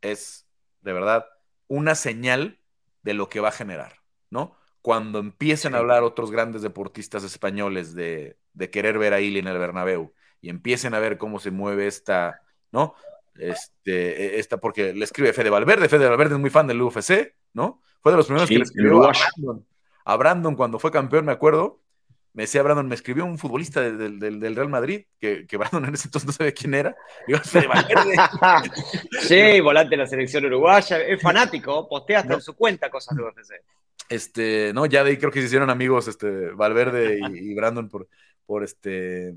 Speaker 1: es de verdad una señal de lo que va a generar, ¿no? Cuando empiecen a hablar otros grandes deportistas españoles de, querer ver a Ili en el Bernabéu y empiecen a ver cómo se mueve esta, ¿no? Este, esta, porque le escribe Fede Valverde, Fede Valverde es muy fan del UFC, ¿no? Fue de los primeros que le escribió a Brandon cuando fue campeón, me acuerdo, me decía Brandon, me escribió un futbolista del, Real Madrid, que, que, Brandon en ese entonces no sabía quién era.
Speaker 2: sí, volante de la selección uruguaya, es fanático, postea hasta en su cuenta cosas de UFC.
Speaker 1: Este, no, ya de ahí creo que se hicieron amigos este, Valverde y, Brandon por, por este,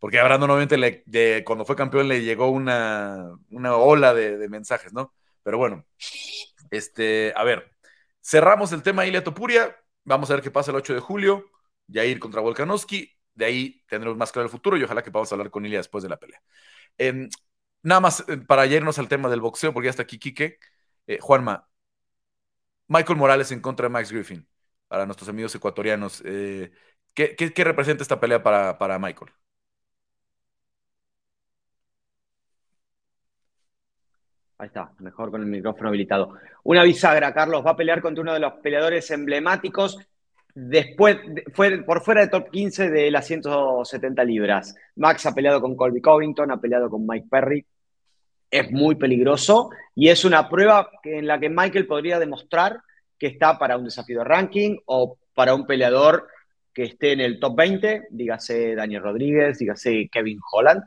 Speaker 1: porque a Brandon obviamente le, cuando fue campeón le llegó una, una ola de, mensajes, ¿no? Pero bueno, este, a ver, cerramos el tema Ilia Topuria, vamos a ver qué pasa el 8 de julio ir contra Volkanovski. De ahí tendremos más claro el futuro y ojalá que podamos hablar con Ilya después de la pelea. Em, nada más eh, para irnos al tema del boxeo, porque ya está aquí Quique. Eh, Juanma, Michael Morales en contra de Max Griffin, para nuestros amigos ecuatorianos. Eh, ¿qué, representa esta pelea para, para Michael?
Speaker 2: Ahí está, mejor con el micrófono habilitado. Una bisagra, Carlos, va a pelear contra uno de los peleadores emblemáticos Después, fue por fuera de top 15 de las 170 libras. Max ha peleado con Colby Covington, ha peleado con Mike Perry. Es muy peligroso y es una prueba en la que Michael podría demostrar que está para un desafío de ranking o para un peleador que esté en el top 20, dígase Daniel Rodríguez, dígase Kevin Holland,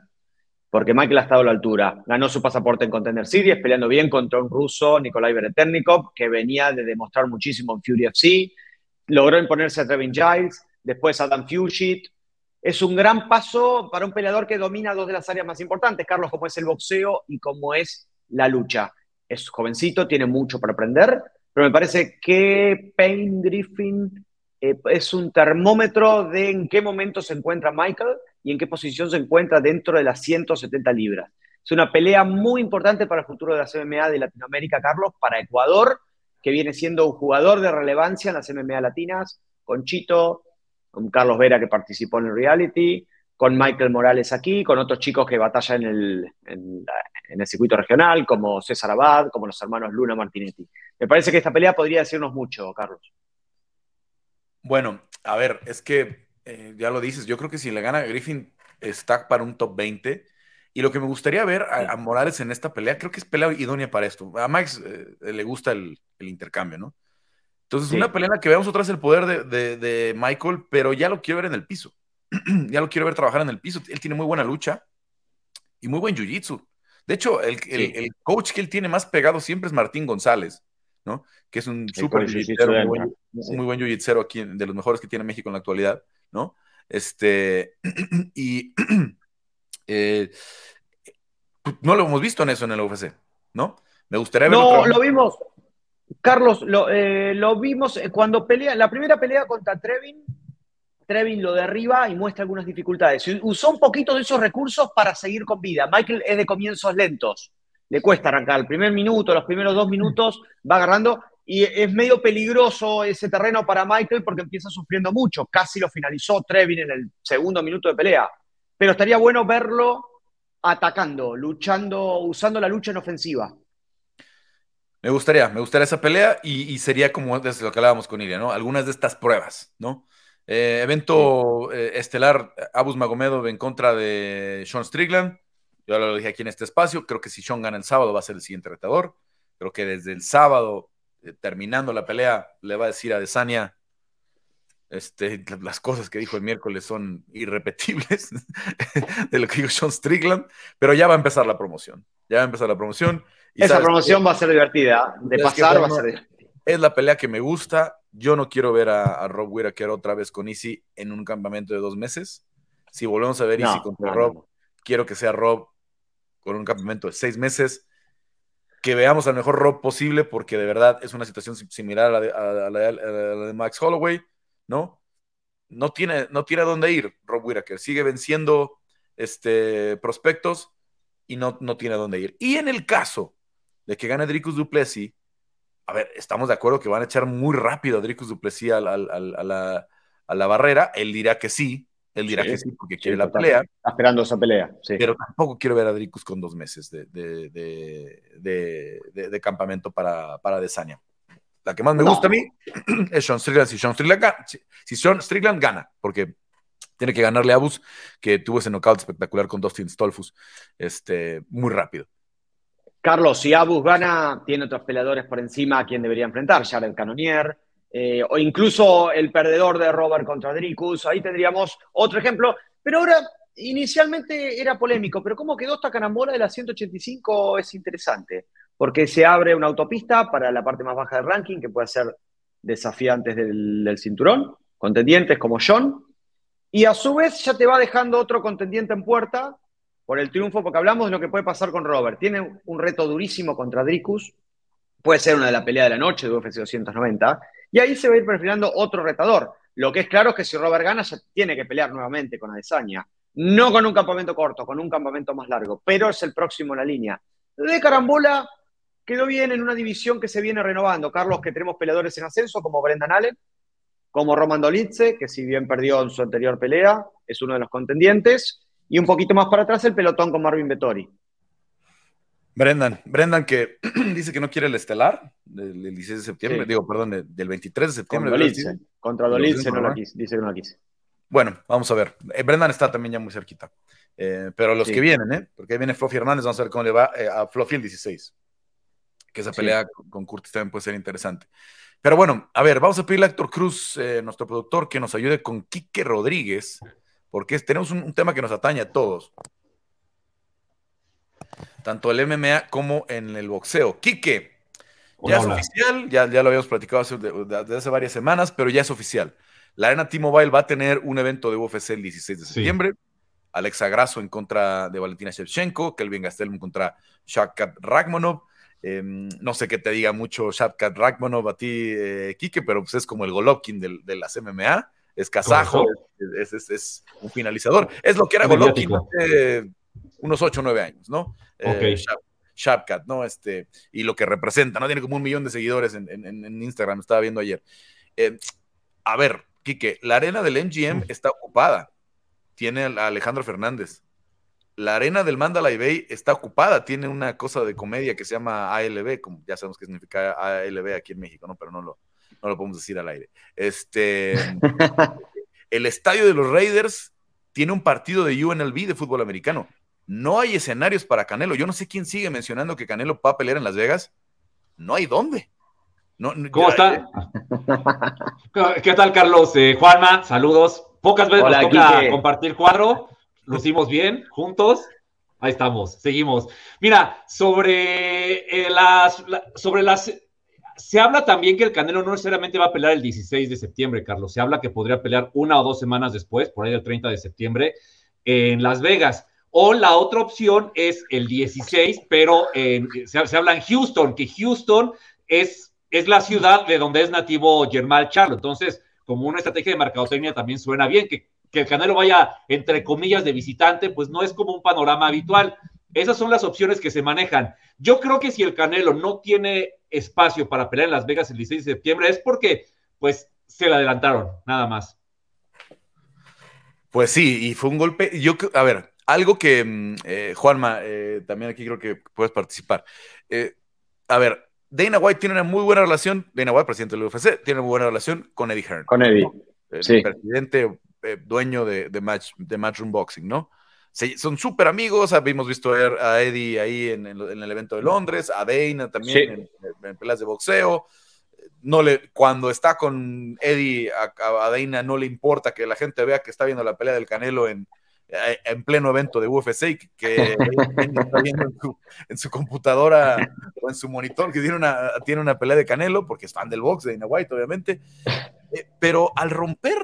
Speaker 2: porque Michael ha estado a la altura. Ganó su pasaporte en Contender Series, peleando bien contra un ruso, Nikolai Bereternikov, que venía de demostrar muchísimo en Fury FC. Logró imponerse a Trevin Giles, después Adam Fugit. Es un gran paso para un peleador que domina dos de las áreas más importantes, Carlos, como es el boxeo y como es la lucha. Es jovencito, tiene mucho para aprender, pero me parece que Payne Griffin eh, es un termómetro de en qué momento se encuentra Michael y en qué posición se encuentra dentro de las 170 libras. Es una pelea muy importante para el futuro de las MMA de Latinoamérica, Carlos, para Ecuador, que viene siendo un jugador de relevancia en las MMA latinas, con Chito, con Carlos Vera, que participó en el reality, con Michael Morales aquí, con otros chicos que batallan en el, en el circuito regional, como César Abad, como los hermanos Luna Martinetti. Me parece que esta pelea podría decirnos mucho, Carlos.
Speaker 1: Bueno, a ver, es que eh, ya lo dices, yo creo que si le gana Griffin está para un top 20. Y lo que me gustaría ver a, Morales en esta pelea, creo que es pelea idónea para esto. A Max eh, le gusta el, intercambio, ¿no? Entonces, una pelea en la que veamos otra vez el poder de, Michael, pero ya lo quiero ver en el piso. ya lo quiero ver trabajar en el piso. Él tiene muy buena lucha y muy buen jiu-jitsu. De hecho, el, el, coach que él tiene más pegado siempre es Martín González. ¿No? Que es un súper muy, buen, muy buen jiu aquí, de los mejores que tiene México en la actualidad, ¿no? Este, y eh, no lo hemos visto en eso en el UFC, ¿no? Me gustaría
Speaker 2: verlo. No, lo vimos, Carlos, lo, eh, lo vimos eh, cuando pelea, la primera pelea contra Trevin, Trevin lo derriba y muestra algunas dificultades. Usó un poquito de esos recursos para seguir con vida. Michael es de comienzos lentos le cuesta arrancar. El primer minuto, los primeros dos minutos va agarrando y es medio peligroso ese terreno para Michael porque empieza sufriendo mucho. Casi lo finalizó Trevin en el segundo minuto de pelea. Pero estaría bueno verlo atacando, luchando, usando la lucha en ofensiva.
Speaker 1: Me gustaría, me gustaría esa pelea y, sería como desde lo que hablábamos con Iria, ¿no? Algunas de estas pruebas, ¿no? Eh, evento eh, estelar Abus Magomedov en contra de Sean Strickland. Yo lo dije aquí en este espacio, creo que si Sean gana el sábado va a ser el siguiente retador. Creo que desde el sábado, eh, terminando la pelea, le va a decir a Desania, este, las cosas que dijo el miércoles son irrepetibles de lo que dijo Sean Strickland, pero ya va a empezar la promoción. Ya va a empezar la promoción.
Speaker 2: Esa promoción va a ser divertida. De pasar va a ser divertida.
Speaker 1: Es la pelea que me gusta. Yo no quiero ver a, Rob Whittaker otra vez con Easy en un campamento de dos meses. Si volvemos a ver Easy contra Rob, quiero que sea Rob con un campamento de seis meses, que veamos al mejor Rob posible, porque de verdad es una situación similar a la de, Max Holloway, ¿no? No tiene, no tiene a dónde ir Rob Whittaker, sigue venciendo este, prospectos y no, no tiene a dónde ir. Y en el caso de que gane Dricus Duplessis, a ver, estamos de acuerdo que van a echar muy rápido a Dricus Duplessis a la, a la barrera, él dirá que sí, él dirá que sí porque quiere la pelea.
Speaker 2: Está esperando esa pelea.
Speaker 1: Pero tampoco quiero ver a Dricus con dos meses de, de, campamento para, para Desania. La que más me gusta a mí es Sean Strickland. Si Sean Strickland, gana, si Sean Strickland gana, porque tiene que ganarle a Abus, que tuvo ese knockout espectacular con Dustin Stolfus, este, muy rápido.
Speaker 2: Carlos, si Abus gana, tiene otros peleadores por encima a quien debería enfrentar. Jared Cannonier, eh, o incluso el perdedor de Robert contra Dricus, ahí tendríamos otro ejemplo, pero ahora inicialmente era polémico, pero cómo quedó esta carambola de la 185 es interesante, porque se abre una autopista para la parte más baja del ranking, que puede ser desafiantes del, del cinturón, contendientes como John, y a su vez ya te va dejando otro contendiente en puerta por el triunfo, porque hablamos de lo que puede pasar con Robert. Tiene un reto durísimo contra Dricus, puede ser una de la pelea de la noche de UFC 290, y ahí se va a ir perfilando otro retador. Lo que es claro es que si Robert gana, se tiene que pelear nuevamente con Adesanya. No con un campamento corto, con un campamento más largo, pero es el próximo en la línea. De carambola quedó bien en una división que se viene renovando. Carlos, que tenemos peleadores en ascenso como Brendan Allen, como Roman Dolitze, que si bien perdió en su anterior pelea, es uno de los contendientes. Y un poquito más para atrás el pelotón con Marvin Vettori.
Speaker 1: Brendan, Brendan que dice que no quiere el estelar del, 16 de septiembre, digo, perdón, del 23 de septiembre.
Speaker 2: Contra Dolice, no lo quise, dice que no lo quise.
Speaker 1: Bueno, vamos a ver. Eh, Brendan está también ya muy cerquita. Eh, pero los que vienen, ¿eh? Porque ahí viene Fluffy Hernández, vamos a ver cómo le va eh, a Fluffy el 16. Que esa pelea con Curtis también puede ser interesante. Pero bueno, a ver, vamos a pedirle a Héctor Cruz, eh, nuestro productor, que nos ayude con Quique Rodríguez, porque tenemos un, tema que nos atañe a todos. Tanto el MMA como en el boxeo. Quique, ya es oficial, ya, ya, lo habíamos platicado hace, desde hace varias semanas, pero ya es oficial. La Arena T-Mobile va a tener un evento de UFC el 16 de septiembre. Alexa Grasso en contra de Valentina Shevchenko, Kelvin Gastelum contra Shakat Ragmonov. Em, no sé qué te diga mucho Shavkat Ragmonov a ti, eh, Kike, pero pues es como el Golovkin de, las MMA. Es kazajo, es, un finalizador. Es lo que era Golovkin hace unos 8 o 9 años, ¿no?
Speaker 3: Eh,
Speaker 1: ¿no? Este, y lo que representa, ¿no? Tiene como un millón de seguidores en, Instagram, estaba viendo ayer. Eh, a ver, Kike, la arena del MGM está ocupada. Tiene a Alejandro Fernández la arena del Mandalay Bay está ocupada, tiene una cosa de comedia que se llama ALB, como ya sabemos qué significa ALB aquí en México, ¿no? Pero no lo, no lo podemos decir al aire. Este, el estadio de los Raiders tiene un partido de UNLV de fútbol americano. No hay escenarios para Canelo. Yo no sé quién sigue mencionando que Canelo va a pelear en Las Vegas. No hay dónde.
Speaker 3: ¿Cómo está? Eh. ¿Qué tal, Carlos? Eh, Juanma, saludos. Pocas veces nos toca compartir cuadro lo hicimos bien, juntos. Ahí estamos, seguimos. Mira, sobre eh, las, sobre las, se habla también que el Canelo no necesariamente va a pelear el 16 de septiembre, Carlos. Se habla que podría pelear una o dos semanas después, por ahí el 30 de septiembre, en Las Vegas. O la otra opción es el 16, pero se, habla en Houston, que Houston es, es la ciudad de donde es nativo Germán Charlo. Entonces, como una estrategia de mercadotecnia también suena bien, que que el Canelo vaya, entre comillas, de visitante, pues no es como un panorama habitual. Esas son las opciones que se manejan. Yo creo que si el Canelo no tiene espacio para pelear en Las Vegas el 16 de septiembre es porque, pues, se le adelantaron, nada más.
Speaker 1: Pues sí, y fue un golpe. Yo, a ver, algo que, mm, eh, Juanma, eh, también aquí creo que puedes participar. Eh, a ver, Dana White tiene una muy buena relación, Dana White, presidente del UFC, tiene una muy buena relación con Eddie Hearn.
Speaker 2: Con Eddie.
Speaker 1: El sí. presidente dueño de, de, match, de Matchroom Boxing, ¿no? son súper amigos, habíamos visto a Eddie ahí en, el evento de Londres, a Dana también en, peleas de boxeo. No le, cuando está con Eddie, a, a, Dana no le importa que la gente vea que está viendo la pelea del Canelo en, en pleno evento de UFC, que, está viendo en su, computadora o en su monitor que tiene una, tiene una pelea de Canelo, porque es fan del box de Dana White, obviamente. Eh, pero al romper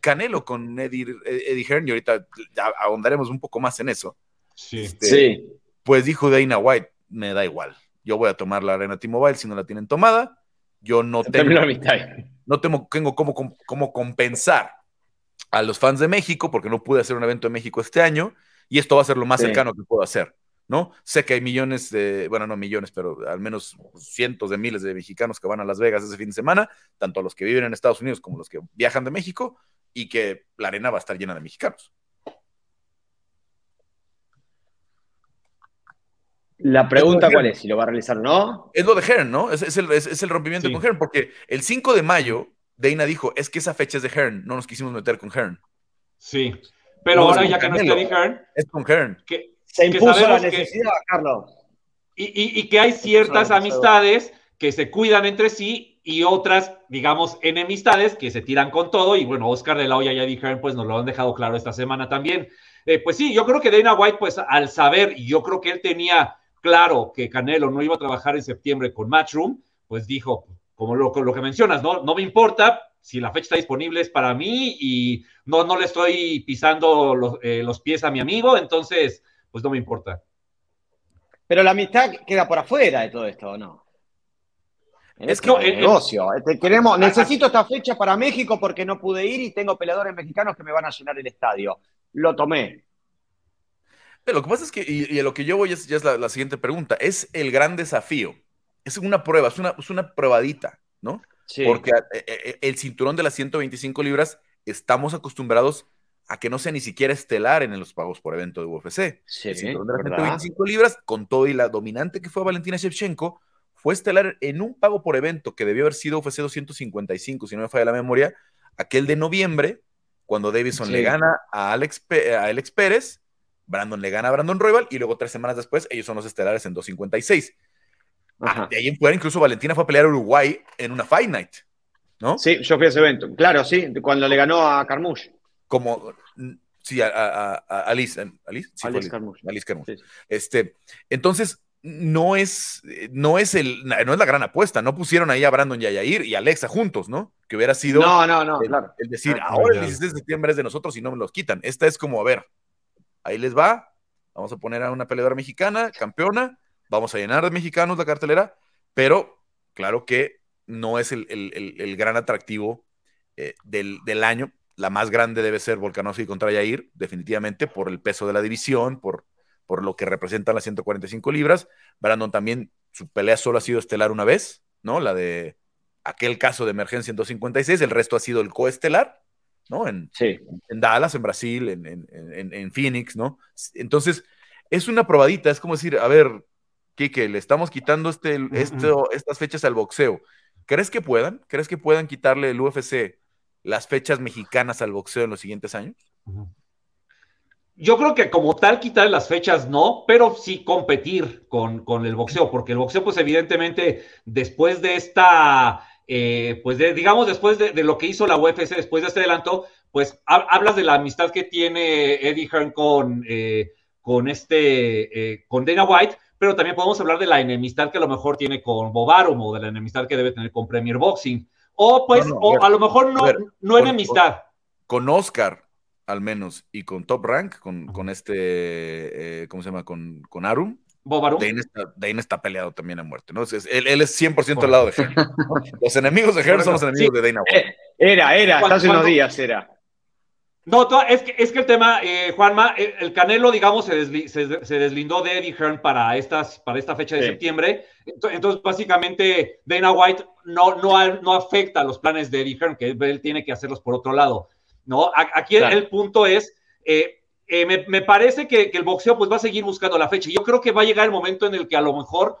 Speaker 1: Canelo con Eddie, Eddie Hearn, y ahorita ya ahondaremos un poco más en eso.
Speaker 2: Sí. Este, sí.
Speaker 1: Pues dijo Dana White, me da igual. Yo voy a tomar la arena T-Mobile si no la tienen tomada. Yo no tengo, no tengo, tengo cómo, cómo, compensar a los fans de México porque no pude hacer un evento en México este año y esto va a ser lo más cercano que puedo hacer. ¿no? Sé que hay millones de, bueno, no millones, pero al menos cientos de miles de mexicanos que van a Las Vegas ese fin de semana, tanto a los que viven en Estados Unidos como los que viajan de México, y que la arena va a estar llena de mexicanos.
Speaker 2: La pregunta cuál es, si lo va a realizar o no.
Speaker 1: Es lo de Hearn, ¿no? Es, el, rompimiento con Hearn, porque el 5 de mayo, Dana dijo, es que esa fecha es de Hearn, no nos quisimos meter con Hearn.
Speaker 3: Sí, pero ahora ya que no está de Hearn.
Speaker 1: Es con Hearn.
Speaker 2: Que, se impuso la necesidad, Carlos.
Speaker 3: Y, que hay ciertas amistades que se cuidan entre sí y otras, digamos, enemistades que se tiran con todo. Y bueno, Oscar de la Hoya y Eddie Hearn, pues nos lo han dejado claro esta semana también. Eh, pues sí, yo creo que Dana White, pues al saber, y yo creo que él tenía claro que Canelo no iba a trabajar en septiembre con Matchroom, pues dijo, como lo, lo que mencionas, ¿no? No me importa, si la fecha está disponible es para mí y no, no le estoy pisando los, eh, los pies a mi amigo, entonces pues no me importa.
Speaker 2: Pero la amistad queda por afuera de todo esto, ¿o no? es este que el negocio. Este, queremos, necesito esta fecha para México porque no pude ir y tengo peleadores mexicanos que me van a llenar el estadio. Lo tomé.
Speaker 1: Pero lo que pasa es que, y, a lo que yo voy es, ya es la, siguiente pregunta, es el gran desafío. Es una prueba, es una, es una probadita, ¿no? Sí. Porque eh, eh, el cinturón de las 125 libras estamos acostumbrados a que no sea ni siquiera estelar en los pagos por evento de UFC.
Speaker 2: Sí,
Speaker 1: 125 libras, con todo y la dominante que fue Valentina Shevchenko, fue estelar en un pago por evento que debió haber sido UFC 255, si no me falla la memoria, aquel de noviembre, cuando Davison le gana a Alex, a Alex Pérez, Brandon le gana a Brandon Royal y luego tres semanas después ellos son los estelares en 256. Ah, de ahí en fuera, incluso Valentina fue a pelear a Uruguay en una Fight Night, ¿no?
Speaker 2: Sí, yo fui a ese evento. Claro, sí, cuando le ganó a Carmouche.
Speaker 1: Como, sí, a, a, a Alice. ¿Alice? Sí, Alice Carmouche. Alice Carmouche. Este, entonces, no es, no es el, no es la gran apuesta. No pusieron ahí a Brandon y a Yair y a Alexa juntos, ¿no? Que hubiera sido.
Speaker 2: No, no, no,
Speaker 1: el,
Speaker 2: claro.
Speaker 1: El decir, ah, ahora el 16 de septiembre es de nosotros y no me los quitan. Esta es como, a ver, ahí les va. Vamos a poner a una peleadora mexicana, campeona. Vamos a llenar de mexicanos la cartelera, pero claro que no es el, el, gran atractivo eh, del, del, año. La más grande debe ser Volkanovski contra Yair, definitivamente, por el peso de la división, por, por lo que representan las 145 libras. Brandon también, su pelea solo ha sido estelar una vez, ¿no? La de aquel caso de emergencia en 256, el resto ha sido el coestelar, ¿no? En, en Dallas, en Brasil, en, en, en, Phoenix, ¿no? Entonces, es una probadita, es como decir, a ver, Kike, le estamos quitando este, estas fechas al boxeo. ¿Crees que puedan? ¿Crees que puedan quitarle el UFC las fechas mexicanas al boxeo en los siguientes años?
Speaker 3: Yo creo que como tal quitar las fechas no, pero sí competir con, con el boxeo, porque el boxeo pues evidentemente después de esta, eh, pues digamos después de, lo que hizo la UFC, después de este adelanto, pues hablas de la amistad que tiene Eddie Hearn con, eh, con este, eh, con Dana White, pero también podemos hablar de la enemistad que a lo mejor tiene con Bobarum o de la enemistad que debe tener con Premier Boxing, o pues, o a, lo mejor no, no enemistad.
Speaker 1: con Oscar, al menos, y con Top Rank, con, con este, eh, ¿cómo se llama? Con, con Arum.
Speaker 3: Bob Arum.
Speaker 1: Dane está, Dane está, peleado también a muerte, ¿no? él, él, es 100% al lado de Hearn. Los enemigos de Hearn son los enemigos de Dana
Speaker 2: White. Era, era, hasta hace unos días era.
Speaker 3: No, es que, es que el tema, eh, Juanma, el, Canelo, digamos, se, se, deslindó de Eddie Hearn para, estas, para esta fecha de septiembre. Entonces, básicamente, Dana White no, no, no afecta los planes de Eddie Hearn, que él tiene que hacerlos por otro lado. ¿no? Aquí el, punto es, eh, eh, me, parece que, el boxeo pues va a seguir buscando la fecha. Yo creo que va a llegar el momento en el que a lo mejor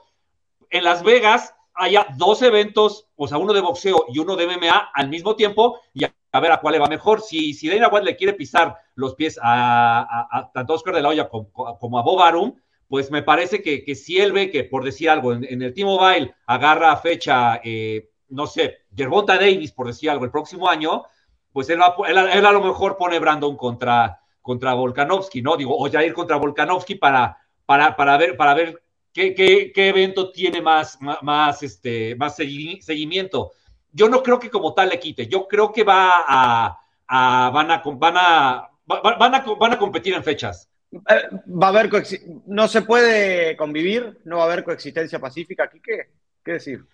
Speaker 3: en Las Vegas haya dos eventos, o sea, uno de boxeo y uno de MMA al mismo tiempo y a, ver a cuál le va mejor. Si, si Dana White le quiere pisar los pies a, tanto Oscar de la Hoya como, a Bob Arum, pues me parece que, si él ve que, por decir algo, en, el T-Mobile agarra fecha, eh, no sé, Gervonta Davis, por decir algo, el próximo año, pues él, a lo mejor pone Brandon contra, contra Volkanovski, ¿no? Digo, o ya ir contra Volkanovski para, para, para ver, para ver qué, qué, qué evento tiene más, más, este, más seguimiento. Yo no creo que como tal le quite, yo creo que va a, van, a, van, a, van, a, van a competir en fechas.
Speaker 2: Eh, va a haber no se puede convivir, no va a haber coexistencia pacífica aquí, ¿qué, qué decir?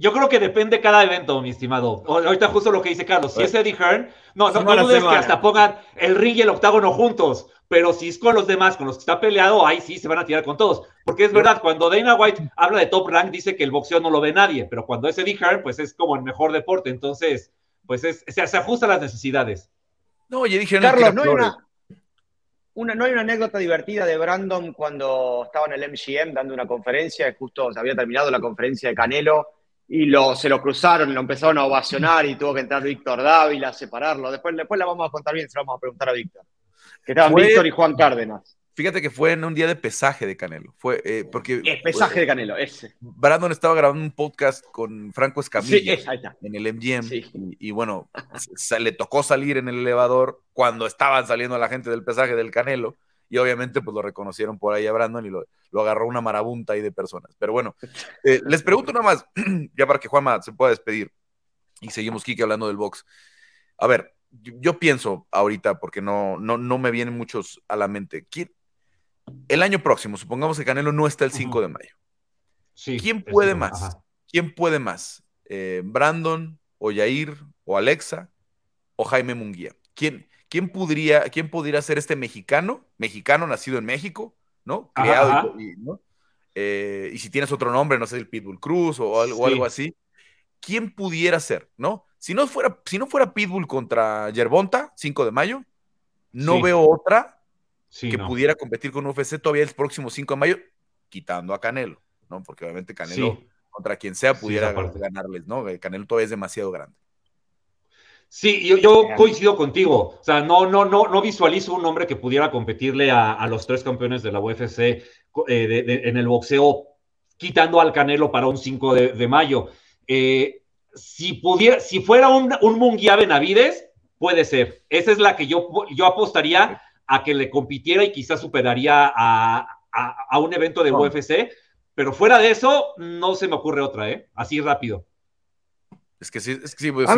Speaker 3: Yo creo que depende cada evento, mi estimado. Ahorita justo lo que dice Carlos. Si es Eddie Hearn, no, no, no dudes que hasta pongan el ring y el octágono juntos. Pero si es con los demás, con los que está peleado, ahí sí se van a tirar con todos. Porque es verdad, cuando Dana White habla de top rank, dice que el boxeo no lo ve nadie. Pero cuando es Eddie Hearn, pues es como el mejor deporte. Entonces, pues es, se, se ajusta a las necesidades.
Speaker 2: No, oye, dije, Carlos, no hay una, no hay una anécdota divertida de Brandon cuando estaba en el MGM dando una conferencia, justo se había terminado la conferencia de Canelo y lo, se lo cruzaron, lo empezaron a ovacionar y tuvo que entrar Víctor Dávila a separarlo. Después, después la vamos a contar bien, se lo vamos a preguntar a Víctor. Que estaban Víctor y Juan Cárdenas.
Speaker 1: Fíjate que fue en un día de pesaje de Canelo. Fue eh, porque.
Speaker 2: Es pesaje de Canelo, ese.
Speaker 1: Brandon estaba grabando un podcast con Franco Escamilla en el MGM. Y, bueno, se, le tocó salir en el elevador cuando estaban saliendo la gente del pesaje del Canelo y obviamente pues lo reconocieron por ahí a Brandon y lo, agarró una marabunta ahí de personas. Pero bueno, eh, les pregunto nada más, ya para que Juanma se pueda despedir y seguimos Kike hablando del box. A ver, yo, pienso ahorita, porque no, no, no me vienen muchos a la mente, ¿quién, el año próximo, supongamos que Canelo no está el 5 de mayo. ¿Quién puede más? ¿Quién puede más? Eh, ¿Brandon o Yair o Alexa o Jaime Munguía? ¿Quién, ¿quién podría, quién podría ser este mexicano, mexicano nacido en México, ¿no? Creado y, ¿no? Eh, y si tienes otro nombre, no sé, el Pitbull Cruz o algo, algo así, ¿quién pudiera ser, no? Si no fuera, si no fuera Pitbull contra Yerbonta, 5 de mayo, no veo otra que pudiera competir con UFC todavía el próximo 5 de mayo, quitando a Canelo, ¿no? Porque obviamente Canelo contra quien sea pudiera ganarles, ¿no? Canelo todavía es demasiado grande.
Speaker 3: Sí, yo, coincido contigo. O sea, no, no, no, no visualizo un hombre que pudiera competirle a, los tres campeones de la UFC eh, en el boxeo quitando al Canelo para un 5 de, mayo. Eh, si, pudiera, si fuera un, un Munguía Benavides, puede ser. Esa es la que yo, yo apostaría a que le compitiera y quizás superaría a, un evento de UFC. Pero fuera de eso, no se me ocurre otra, ¿eh? Así rápido.
Speaker 1: Es que sí, es que sí. Pues,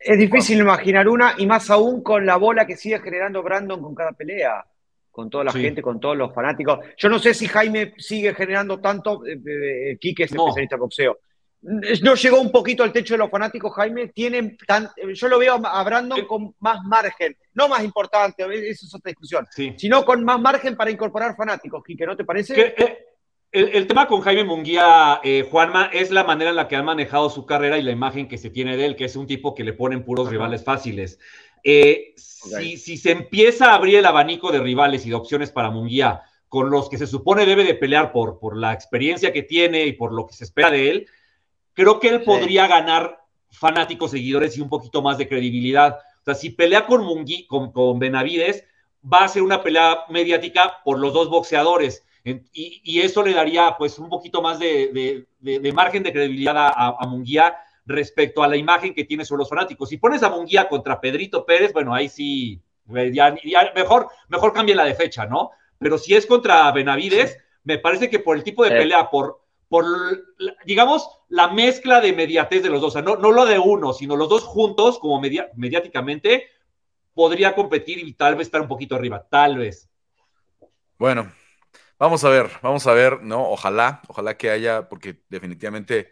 Speaker 2: es difícil imaginar una, y más aún con la bola que sigue generando Brandon con cada pelea, con toda la gente, con todos los fanáticos. Yo no sé si Jaime sigue generando tanto, eh, eh, Quique es especialista en boxeo. ¿No llegó un poquito al techo de los fanáticos, Jaime? Tienen tan, yo lo veo a Brandon con más margen, no más importante, eso es otra discusión, sino con más margen para incorporar fanáticos, Quique, ¿no te parece?
Speaker 3: Eh, el, tema con Jaime Munguía, eh, Juanma, es la manera en la que ha manejado su carrera y la imagen que se tiene de él, que es un tipo que le ponen puros rivales fáciles. Eh, si, se empieza a abrir el abanico de rivales y de opciones para Munguía, con los que se supone debe de pelear por, por la experiencia que tiene y por lo que se espera de él, creo que él podría ganar fanáticos, seguidores y un poquito más de credibilidad. O sea, si pelea con, Munguía, con, con Benavides, va a ser una pelea mediática por los dos boxeadores y, eso le daría pues un poquito más de, margen de credibilidad a, Munguía respecto a la imagen que tiene sobre los fanáticos. Si pones a Munguía contra Pedrito Pérez, bueno, ahí sí, ya, mejor, mejor cambia la de fecha, ¿no? Pero si es contra Benavides, me parece que por el tipo de pelea, por, por digamos, la mezcla de mediatez de los dos, o sea, no, no lo de uno, sino los dos juntos, como mediáticamente, podría competir y tal vez estar un poquito arriba, tal vez.
Speaker 1: Bueno, Vamos a ver, vamos a ver, ¿no? Ojalá, ojalá que haya, porque definitivamente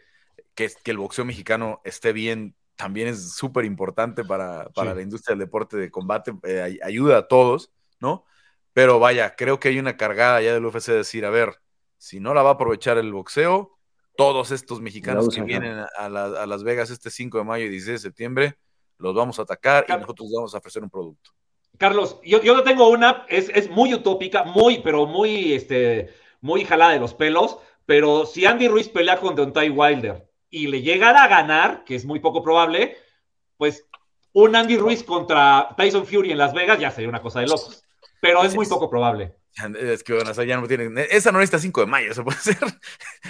Speaker 1: que, que el boxeo mexicano esté bien también es súper importante para, la industria del deporte de combate, eh, ayuda a todos, ¿no? Pero vaya, creo que hay una cargada ya del UFC de decir, a ver, si no la va a aprovechar el boxeo, todos estos mexicanos que vienen a, Las Vegas este 5 de mayo y 16 de septiembre, los vamos a atacar y nosotros vamos a ofrecer un producto.
Speaker 3: Carlos, yo, yo tengo una, es, muy utópica, muy, pero muy, este, muy jalada de los pelos, pero si Andy Ruiz pelea con Deontay Wilder y le llegara a ganar, que es muy poco probable, pues un Andy Ruiz contra Tyson Fury en Las Vegas ya sería una cosa de locos, pero es muy poco probable.
Speaker 1: Es que bueno, ya no tienen, esa no necesita 5 de mayo, se puede ser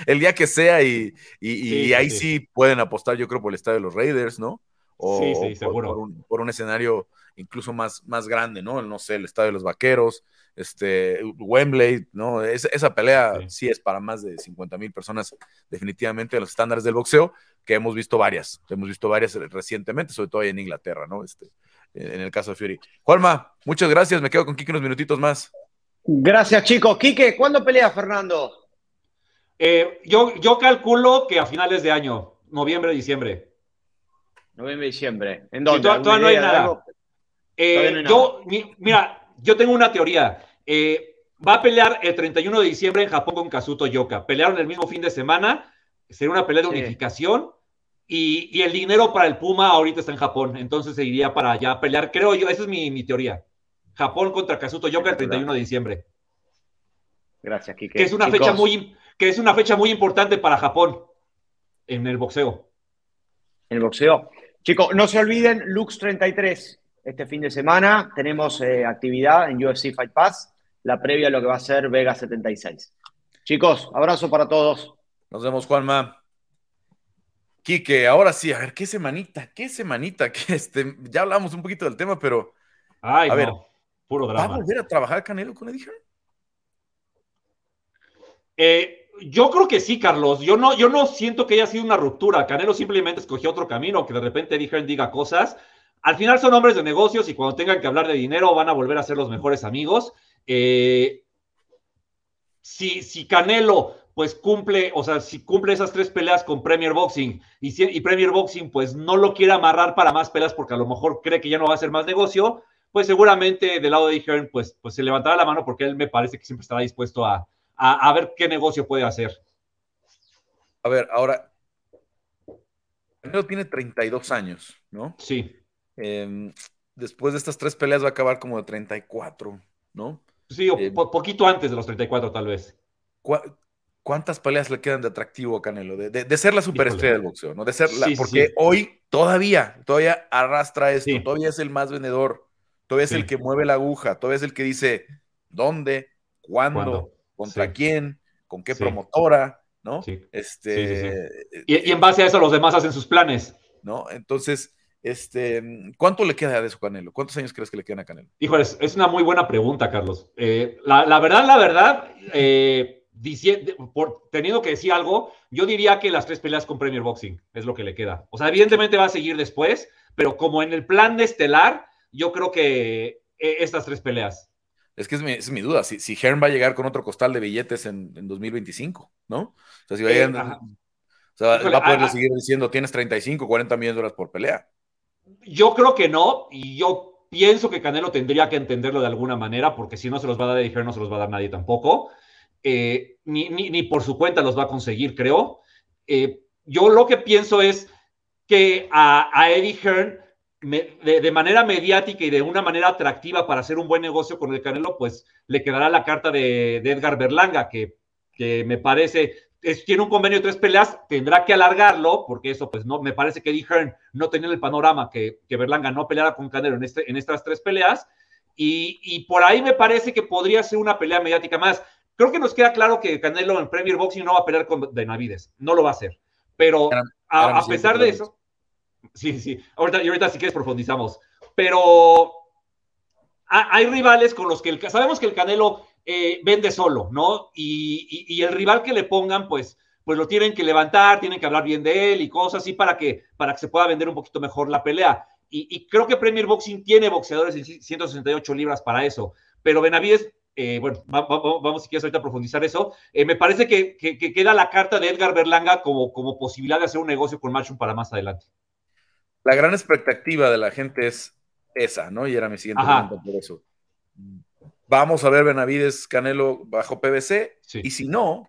Speaker 1: el día que sea y, y, ahí sí. pueden apostar, yo creo, por el estadio de los Raiders, ¿no? O, sí, sí, seguro. por un escenario incluso más, más grande, ¿no? No sé, el Estadio de los Vaqueros, este, Wembley, ¿no? esa pelea sí. es para más de 50 mil personas, definitivamente, en los estándares del boxeo, que hemos visto varias, hemos visto varias recientemente, sobre todo ahí en Inglaterra, ¿no? Este, en el caso de Fury. Juanma, muchas gracias, me quedo con Kike unos minutitos más.
Speaker 2: Gracias, chicos. Quique, ¿cuándo pelea Fernando?
Speaker 3: Eh, yo, yo calculo que a finales de año, noviembre, diciembre.
Speaker 2: Noviembre, diciembre. ¿En dónde?
Speaker 3: todavía no hay nada. Eh, yo, mira, yo tengo una teoría. Eh, va a pelear el 31 de diciembre en Japón con Kazuto Yoka. Pelearon el mismo fin de semana. Sería una pelea de unificación. Y, el dinero para el Puma ahorita está en Japón. Entonces se iría para allá a pelear. Creo yo, esa es mi, teoría. Japón contra Kazuto Yoka el 31 de diciembre.
Speaker 2: Gracias, Kike.
Speaker 3: Que es una fecha muy, que es una fecha muy importante para Japón en el boxeo.
Speaker 2: En el boxeo. Chicos, no se olviden, Lux 33, este fin de semana tenemos eh, actividad en UFC Fight Pass, la previa a lo que va a ser Vega 76. Chicos, abrazo para todos.
Speaker 1: Nos vemos, Juanma. Quique, ahora sí, a ver, qué semanita, qué semanita, que este, ya hablamos un poquito del tema, pero
Speaker 3: Ay, a ver, puro drama.
Speaker 1: ¿Va a volver a trabajar Canelo con Eddie
Speaker 3: eh, yo creo que sí, Carlos. Yo no, yo no siento que haya sido una ruptura. Canelo simplemente escogió otro camino, que de repente Eddie diga cosas al final son hombres de negocios y cuando tengan que hablar de dinero van a volver a ser los mejores amigos. Eh, si, si, Canelo pues cumple, o sea, si cumple esas tres peleas con Premier Boxing y, y Premier Boxing pues no lo quiere amarrar para más peleas porque a lo mejor cree que ya no va a ser más negocio, pues seguramente del lado de Hearn pues, pues se levantará la mano porque él me parece que siempre estará dispuesto a, a ver qué negocio puede hacer.
Speaker 1: A ver, ahora, Canelo tiene 32 años, ¿no?
Speaker 3: Sí.
Speaker 1: Em, después de estas tres peleas va a acabar como de 34, ¿no?
Speaker 3: Sí, o em, poquito antes de los 34 tal vez.
Speaker 1: ¿Cuántas peleas le quedan de atractivo a Canelo? De, ser la superestrella del boxeo, ¿no? De ser la, porque hoy todavía, todavía arrastra esto, todavía es el más vendedor, todavía es el que mueve la aguja, todavía es el que dice dónde, cuándo, contra quién, con qué promotora, ¿no?
Speaker 3: Este, y, en base a eso los demás hacen sus planes.
Speaker 1: ¿No? Entonces, este, ¿cuánto le queda de eso Canelo? ¿Cuántos años crees que le quedan a Canelo?
Speaker 3: Híjole, es una muy buena pregunta, Carlos. Eh, la, verdad, la verdad, eh, por, teniendo que decir algo, yo diría que las tres peleas con Premier Boxing es lo que le queda. O sea, evidentemente va a seguir después, pero como en el plan de estelar, yo creo que eh, estas tres peleas.
Speaker 1: Es que es mi, duda, si, si Hearn va a llegar con otro costal de billetes en, 2025, ¿no? O sea, si va a llegar, o sea, va a poder seguir diciendo, tienes 35, 40 millones de dólares por pelea.
Speaker 3: Yo creo que no, y yo pienso que Canelo tendría que entenderlo de alguna manera, porque si no se los va a dar Eddie no se los va a dar nadie tampoco. Eh, ni, por su cuenta los va a conseguir, creo. Eh, yo lo que pienso es que a, Eddie Hearn, de, manera mediática y de una manera atractiva para hacer un buen negocio con el Canelo, pues le quedará la carta de, Edgar Berlanga, que, que me parece tiene un convenio de tres peleas, tendrá que alargarlo, porque eso, pues, no, me parece que Eddie Hearn no tenía el panorama que, que Berlanga no peleara con Canelo en, este, en estas tres peleas, y, por ahí me parece que podría ser una pelea mediática más. Creo que nos queda claro que Canelo en Premier Boxing no va a pelear con Benavides, no lo va a hacer, pero a, pesar de eso, sí, sí, ahorita, y ahorita si quieres profundizamos, pero hay rivales con los que el, sabemos que el Canelo eh, vende solo, ¿no? Y, el rival que le pongan, pues, pues lo tienen que levantar, tienen que hablar bien de él y cosas así para que, para que se pueda vender un poquito mejor la pelea. Y, creo que Premier Boxing tiene boxeadores en 168 libras para eso. Pero Benavides, eh, bueno, vamos si quieres ahorita a profundizar eso. Eh, me parece que, queda la carta de Edgar Berlanga como, como posibilidad de hacer un negocio con Matchroom para más adelante.
Speaker 1: La gran expectativa de la gente es esa, ¿no? Y era mi siguiente pregunta por eso. Vamos a ver Benavides Canelo bajo PBC. Y si no,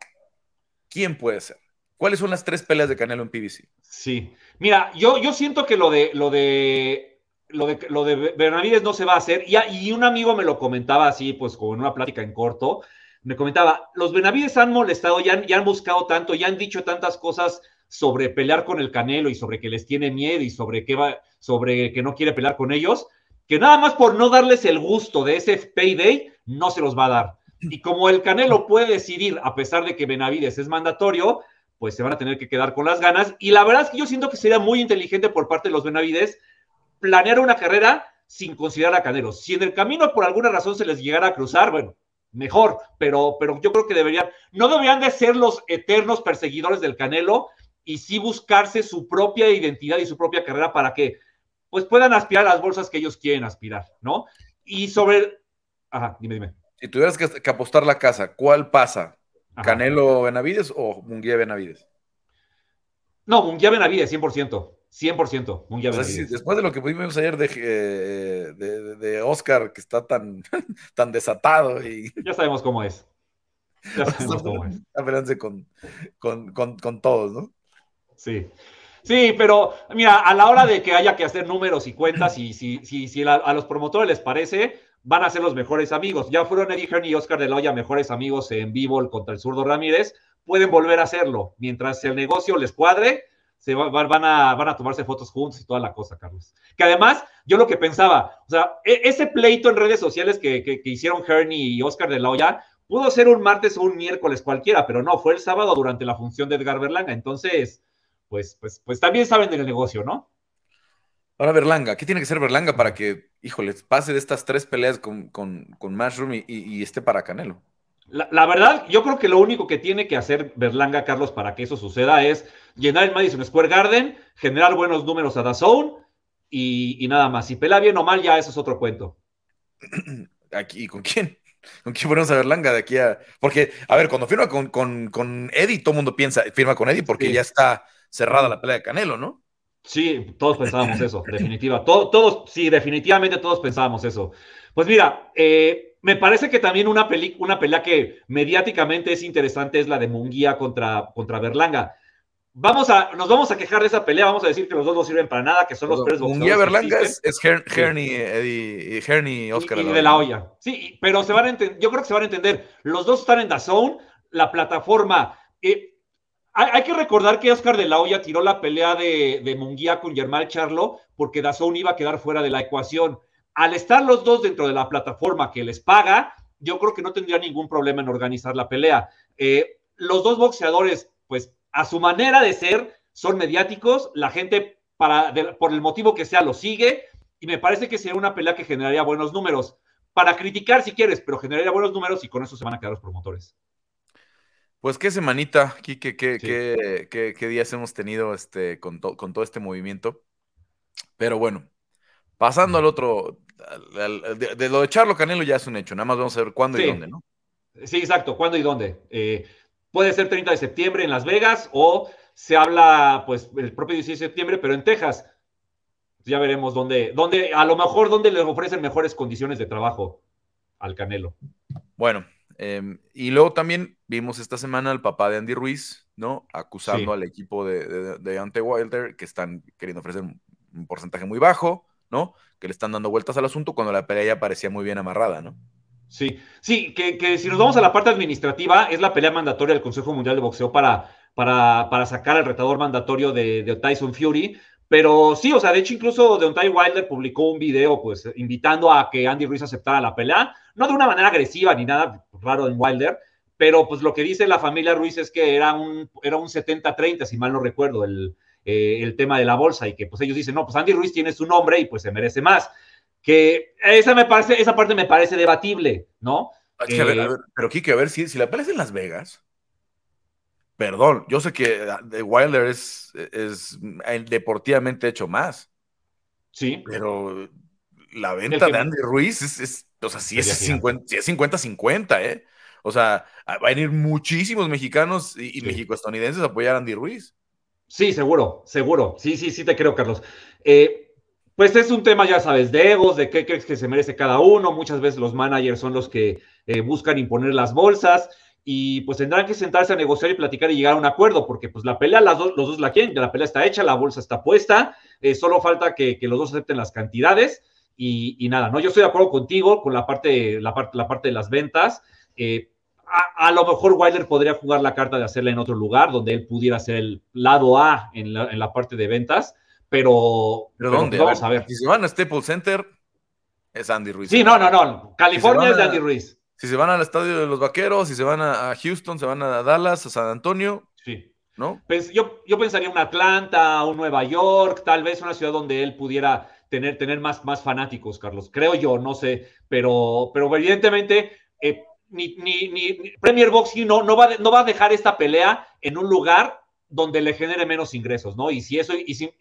Speaker 1: ¿quién puede ser? ¿Cuáles son las tres peleas de Canelo en PBC?
Speaker 3: Sí. Mira, yo, yo siento que lo de, lo de lo de, lo de Benavides no se va a hacer. Y, y, un amigo me lo comentaba así, pues como en una plática en corto. Me comentaba, los Benavides han molestado, ya han, ya han buscado tanto, ya han dicho tantas cosas sobre pelear con el Canelo y sobre que les tiene miedo y sobre que, va, sobre que no quiere pelear con ellos, que nada más por no darles el gusto de ese payday, no se los va a dar. Y como el Canelo puede decidir, a pesar de que Benavides es mandatorio, pues se van a tener que quedar con las ganas. Y la verdad es que yo siento que sería muy inteligente por parte de los Benavides planear una carrera sin considerar a Canelo. Si en el camino por alguna razón se les llegara a cruzar, bueno, mejor, pero, pero yo creo que deberían, no deberían de ser los eternos perseguidores del Canelo y sí buscarse su propia identidad y su propia carrera para que pues puedan aspirar a las bolsas que ellos quieren aspirar, ¿no? Y sobre... Ajá, dime, dime.
Speaker 1: Si tuvieras que, apostar la casa, ¿cuál pasa? ¿Canelo Benavides o Munguía Benavides?
Speaker 3: No, Munguía Benavides, 100%. 100%, Munguía Benavides.
Speaker 1: después de lo que vimos ayer eh, de, de, Oscar, que está tan, tan desatado y...
Speaker 3: Ya sabemos cómo es. Ya sabemos cómo
Speaker 1: es. Con, con, con, con todos, ¿no?
Speaker 3: Sí. Sí, pero mira, a la hora de que haya que hacer números y cuentas, y si, si, si a los promotores les parece, van a ser los mejores amigos. Ya fueron Eddie Hearn y Oscar de la Hoya mejores amigos en vivo contra el zurdo Ramírez, pueden volver a hacerlo. Mientras el negocio les cuadre, se van, a, van a tomarse fotos juntos y toda la cosa, Carlos. Que además, yo lo que pensaba, o sea, e, ese pleito en redes sociales que, que, que hicieron Hearn y Oscar de la Hoya, pudo ser un martes o un miércoles cualquiera, pero no, fue el sábado durante la función de Edgar Berlanga. Entonces, pues, pues, pues también saben del negocio, ¿no?
Speaker 1: Ahora Berlanga, ¿qué tiene que ser Berlanga para que, híjole, pase de estas tres peleas con, con, con Mashroom y, esté para Canelo?
Speaker 3: La, verdad, yo creo que lo único que tiene que hacer Berlanga, Carlos, para que eso suceda es llenar el Madison Square Garden, generar buenos números a Dazone y, y nada más. Si pelea bien o mal, ya eso es otro cuento.
Speaker 1: Aquí, ¿con quién? ¿Con quién ponemos a Berlanga de aquí a...? Porque, a ver, cuando firma con, con, con Eddie, todo el mundo piensa, firma con Eddie porque ya está cerrada la pelea de Canelo, ¿no?
Speaker 3: Sí, todos pensábamos eso, definitiva. todos, sí, definitivamente todos pensábamos eso. Pues mira, eh, me parece que también una, una pelea que mediáticamente es interesante es la de Munguía contra, contra Berlanga. Vamos a, nos vamos a quejar de esa pelea, vamos a decir que los dos no sirven para nada, que son los tres
Speaker 1: Munguía Berlanga es, es Eddie, Oscar.
Speaker 3: Y, de la olla. Sí, pero se van a yo creo que se van a entender. Los dos están en Dazón, la plataforma. Eh, hay, que recordar que Oscar de la Hoya tiró la pelea de, de Munguía con Germán Charlo porque Dazón iba a quedar fuera de la ecuación. Al estar los dos dentro de la plataforma que les paga, yo creo que no tendría ningún problema en organizar la pelea. Eh, los dos boxeadores, pues a su manera de ser, son mediáticos, la gente para, por el motivo que sea lo sigue y me parece que sería una pelea que generaría buenos números. Para criticar si quieres, pero generaría buenos números y con eso se van a quedar los promotores.
Speaker 1: Pues qué semanita, Kike, qué, qué, qué, días hemos tenido este, con, con todo este movimiento. Pero bueno, pasando al otro, de, lo de Charlo Canelo ya es un hecho, nada más vamos a ver cuándo y dónde, ¿no?
Speaker 3: Sí, exacto, cuándo y dónde. Eh, puede ser 30 de septiembre en Las Vegas o se habla, pues, el propio 16 de septiembre, pero en Texas. Ya veremos dónde, dónde, a lo mejor dónde le ofrecen mejores condiciones de trabajo al Canelo.
Speaker 1: Bueno, em, y luego también vimos esta semana al papá de Andy Ruiz, ¿no? Acusando al equipo de, de, Ante Wilder que están queriendo ofrecer un porcentaje muy bajo, ¿no? Que le están dando vueltas al asunto cuando la pelea ya parecía muy bien amarrada, ¿no?
Speaker 3: Sí, sí, que, si nos vamos a la parte administrativa, es la pelea mandatoria del Consejo Mundial de Boxeo para, para, para sacar al retador mandatorio de, Tyson Fury. Pero sí, o sea, de hecho, incluso Deontay Wilder publicó un video, pues, invitando a que Andy Ruiz aceptara la pelea, no de una manera agresiva ni nada raro en Wilder, pero pues lo que dice la familia Ruiz es que era un, era un 70-30, si mal no recuerdo, el, eh, el tema de la bolsa y que pues ellos dicen, no, pues Andy Ruiz tiene su nombre y pues se merece más. Que esa, me parece, esa parte me parece debatible, ¿no?
Speaker 1: Eh, pero Kike, a ver si, si la pelea en Las Vegas. Perdón, yo sé que The Wilder es, es deportivamente hecho más.
Speaker 3: Sí.
Speaker 1: Pero la venta de Andy Ruiz es, o sea, si es 50-50, ¿eh? O sea, van a ir muchísimos mexicanos y, mexico-estadounidenses a apoyar a Andy Ruiz.
Speaker 3: Sí, seguro, seguro. Sí, sí, sí te creo, Carlos. Eh, pues es un tema, ya sabes, de egos, de qué crees que se merece cada uno. Muchas veces los managers son los que eh, buscan imponer las bolsas y pues tendrán que sentarse a negociar y platicar y llegar a un acuerdo, porque pues la pelea, las dos, los dos la quieren, la pelea está hecha, la bolsa está puesta, eh, solo falta que, los dos acepten las cantidades y, nada, ¿no? Yo estoy de acuerdo contigo con la parte, la parte, la parte de las ventas a, lo mejor Wilder podría jugar la carta de hacerla en otro lugar, donde él pudiera ser el lado A en la, parte de ventas, pero,
Speaker 1: ¿Pero, dónde? Pues vamos a ver. Si se van a Staples Center, es Andy Ruiz.
Speaker 3: Sí, no, no, no. California es de Andy Ruiz.
Speaker 1: Si se van al estadio de los Vaqueros, si se van a, Houston, se van a Dallas, a San Antonio.
Speaker 3: Sí. ¿No? Pues yo, yo pensaría un Atlanta, un Nueva York, tal vez una ciudad donde él pudiera tener, tener más, más fanáticos, Carlos. Creo yo, no sé, pero, pero evidentemente eh, ni, ni, Premier Boxing no, no, va, no va a dejar esta pelea en un lugar donde le genere menos ingresos, ¿no? Y si eso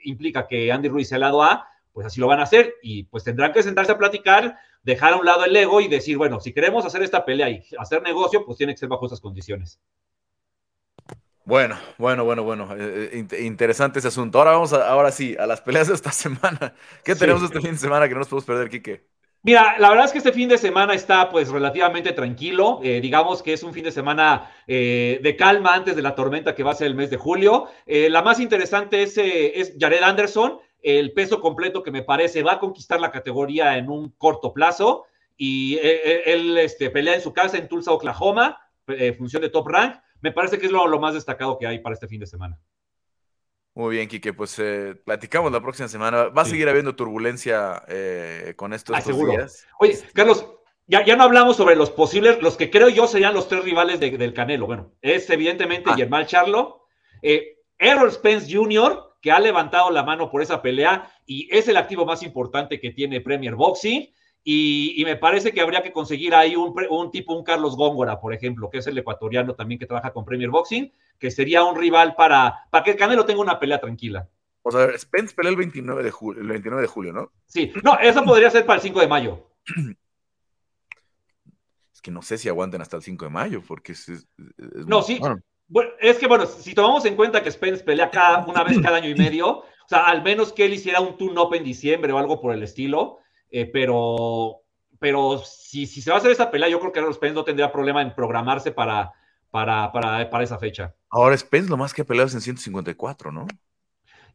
Speaker 3: implica que Andy Ruiz sea el lado A, pues así lo van a hacer y pues tendrán que sentarse a platicar, dejar a un lado el ego y decir, bueno, si queremos hacer esta pelea y hacer negocio, pues tiene que ser bajo esas condiciones.
Speaker 1: Bueno, bueno, bueno, bueno. Eh, eh, interesante ese asunto. Ahora vamos a, ahora sí, a las peleas de esta semana. ¿Qué tenemos este fin de semana que no nos podemos perder, Quique?
Speaker 3: Mira, la verdad es que este fin de semana está pues relativamente tranquilo. Eh, digamos que es un fin de semana eh, de calma antes de la tormenta que va a ser el mes de julio. La más interesante es, es, Jared Anderson, el peso completo que me parece va a conquistar la categoría en un corto plazo. Y él este, pelea en su casa en Tulsa, Oklahoma, función de top rank. Me parece que es lo más destacado que hay para este fin de semana.
Speaker 1: Muy bien, Quique, pues eh, platicamos la próxima semana. ¿Va a seguir habiendo turbulencia eh, con estos, ah, días?
Speaker 3: Oye, Carlos, ya, ya, no hablamos sobre los posibles, los que creo yo serían los tres rivales del Canelo. Bueno, es evidentemente ah. Charlo, eh, Errol Spence Jr., que ha levantado la mano por esa pelea y es el activo más importante que tiene Premier Boxing. Y, me parece que habría que conseguir ahí un, un, tipo, un Carlos Góngora, por ejemplo, que es el ecuatoriano también que trabaja con Premier Boxing, que sería un rival para, para que el Canelo tenga una pelea tranquila.
Speaker 1: O sea, Spence pelea el 29 de julio, el 29 de julio, ¿no?
Speaker 3: Sí, no, eso podría ser para el 5 de mayo.
Speaker 1: Es que no sé si aguanten hasta el 5 de mayo, porque es,
Speaker 3: no, sí. Bueno. es que bueno, si tomamos en cuenta que Spence pelea cada, una vez cada año y medio, o sea, al menos que él hiciera un tune-up en diciembre o algo por el estilo, eh, pero, pero si, si, se va a hacer esa pelea, yo creo que los Spence no tendría problema en programarse para, para, para, para esa fecha.
Speaker 1: Ahora Spence lo más que ha peleado es en 154, ¿no?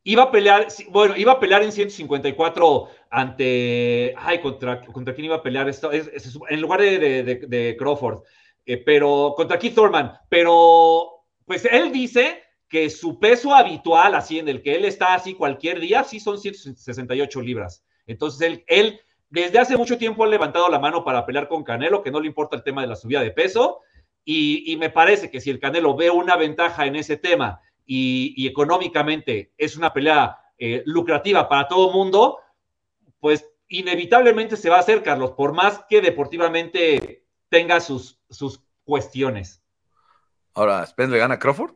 Speaker 3: Iba a pelear, bueno, iba a pelear en 154 ante, ay, contra, contra quién iba a pelear esto, en lugar de, de, Crawford, eh, pero contra Keith Thurman, pero pues él dice que su peso habitual, así en el que él está así cualquier día, sí son 168 libras. Entonces él, él desde hace mucho tiempo ha levantado la mano para pelear con Canelo, que no le importa el tema de la subida de peso, Y, me parece que si el Canelo ve una ventaja en ese tema y, económicamente es una pelea eh, lucrativa para todo el mundo, pues inevitablemente se va a hacer, Carlos, por más que deportivamente tenga sus, sus cuestiones.
Speaker 1: Ahora, ¿Spence le gana a Crawford?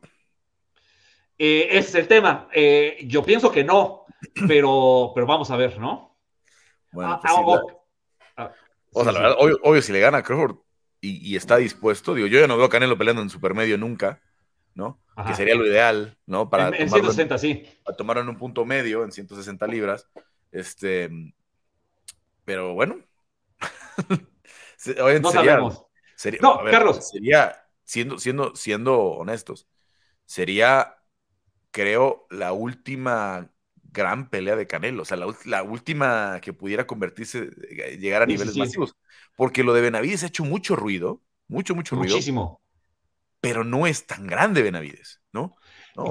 Speaker 3: Eh, ese es el tema. Eh, yo pienso que no, pero, pero vamos a ver, ¿no?
Speaker 1: Bueno, pues ah, o sea, la verdad, obvio, si le gana a Crawford y, está dispuesto, digo, yo ya no veo a Canelo peleando en supermedio nunca, ¿no? Que sería lo ideal, ¿no?
Speaker 3: Para en, 160, sí.
Speaker 1: Para tomarlo en un punto medio, en 160 libras. Este, pero bueno.
Speaker 3: no sabemos.
Speaker 1: no, Carlos. Sería, siendo, siendo, siendo honestos, sería, creo, la última gran pelea de Canelo, o sea, la, última que pudiera convertirse, eh, llegar a niveles masivos, porque lo de Benavides ha hecho mucho ruido, mucho, mucho ruido.
Speaker 3: Muchísimo.
Speaker 1: Pero no es tan grande Benavides, ¿no?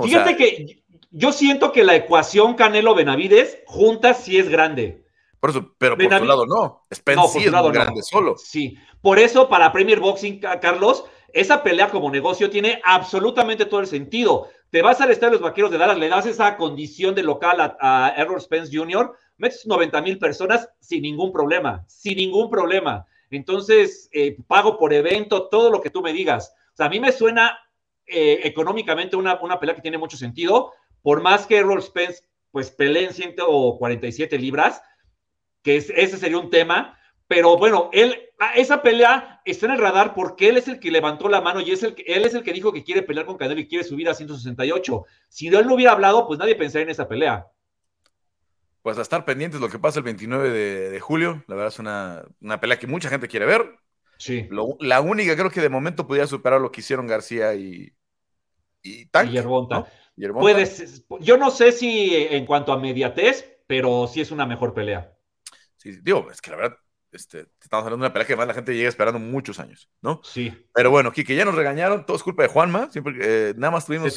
Speaker 3: Fíjate que yo siento que la ecuación Canelo-Benavides juntas sí es grande.
Speaker 1: Por eso, pero por su lado no. Spence sí es grande solo.
Speaker 3: Sí, por eso para Premier Boxing, Carlos, esa pelea como negocio tiene absolutamente todo el sentido. Te vas al estadio de los vaqueros de Dallas, le das esa condición de local a, Errol Spence Jr., metes 90 mil personas sin ningún problema, sin ningún problema. Entonces, eh, pago por evento, todo lo que tú me digas. O sea, a mí me suena eh, económicamente una, una pelea que tiene mucho sentido, por más que Errol Spence pues pelee en 147 libras, que ese sería un tema, pero bueno, él, ah, esa pelea está en el radar porque él es el que levantó la mano y es el que, él es el que dijo que quiere pelear con Canelo y quiere subir a 168. Si él no hubiera hablado, pues nadie pensaría en esa pelea.
Speaker 1: Pues a estar pendientes lo que pasa el 29 de, julio. La verdad es una, pelea que mucha gente quiere ver.
Speaker 3: Sí.
Speaker 1: la única creo que de momento pudiera superar lo que hicieron García y, y Tank.
Speaker 3: yo no sé si en cuanto a mediatez, pero sí es una mejor pelea.
Speaker 1: Sí, digo, es que la verdad, este, estamos hablando de una pelea que además la gente llega esperando muchos años, ¿no?
Speaker 3: Sí.
Speaker 1: Pero bueno, Kike, ya nos regañaron, todo es culpa de Juanma, siempre, eh, nada más tuvimos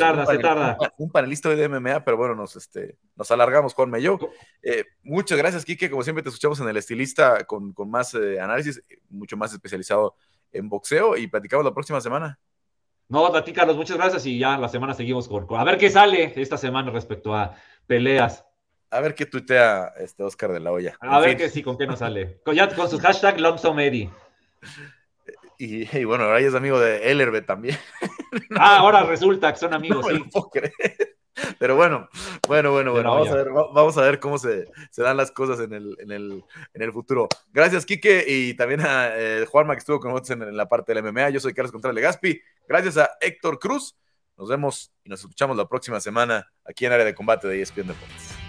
Speaker 1: un, panelista de MMA, pero bueno, nos, este, nos alargamos, Juanma y yo. Eh, muchas gracias, Kike, como siempre te escuchamos en el estilista con, con más eh, análisis, mucho más especializado en boxeo y platicamos la próxima semana.
Speaker 3: No, a ti, Carlos, muchas gracias y ya la semana seguimos con, a ver qué sale esta semana respecto a peleas.
Speaker 1: A ver qué tuitea este Oscar de la Hoya.
Speaker 3: A ver qué sí, con qué nos sale. Con, ya, con su hashtag Eddie.
Speaker 1: Y, y, bueno, ahora ya es amigo de Ellerbe también.
Speaker 3: ah, ahora resulta que son amigos, sí.
Speaker 1: Pero bueno, bueno, bueno, bueno, vamos a, ver, vamos a ver cómo se, se dan las cosas en el, en, el, en el, futuro. Gracias, Quique, y también a eh, Juanma, que estuvo con nosotros en, la parte del MMA. Yo soy Carlos Contreras Legaspi. Gracias a Héctor Cruz. Nos vemos y nos escuchamos la próxima semana aquí en Área de Combate de ESPN Deportes.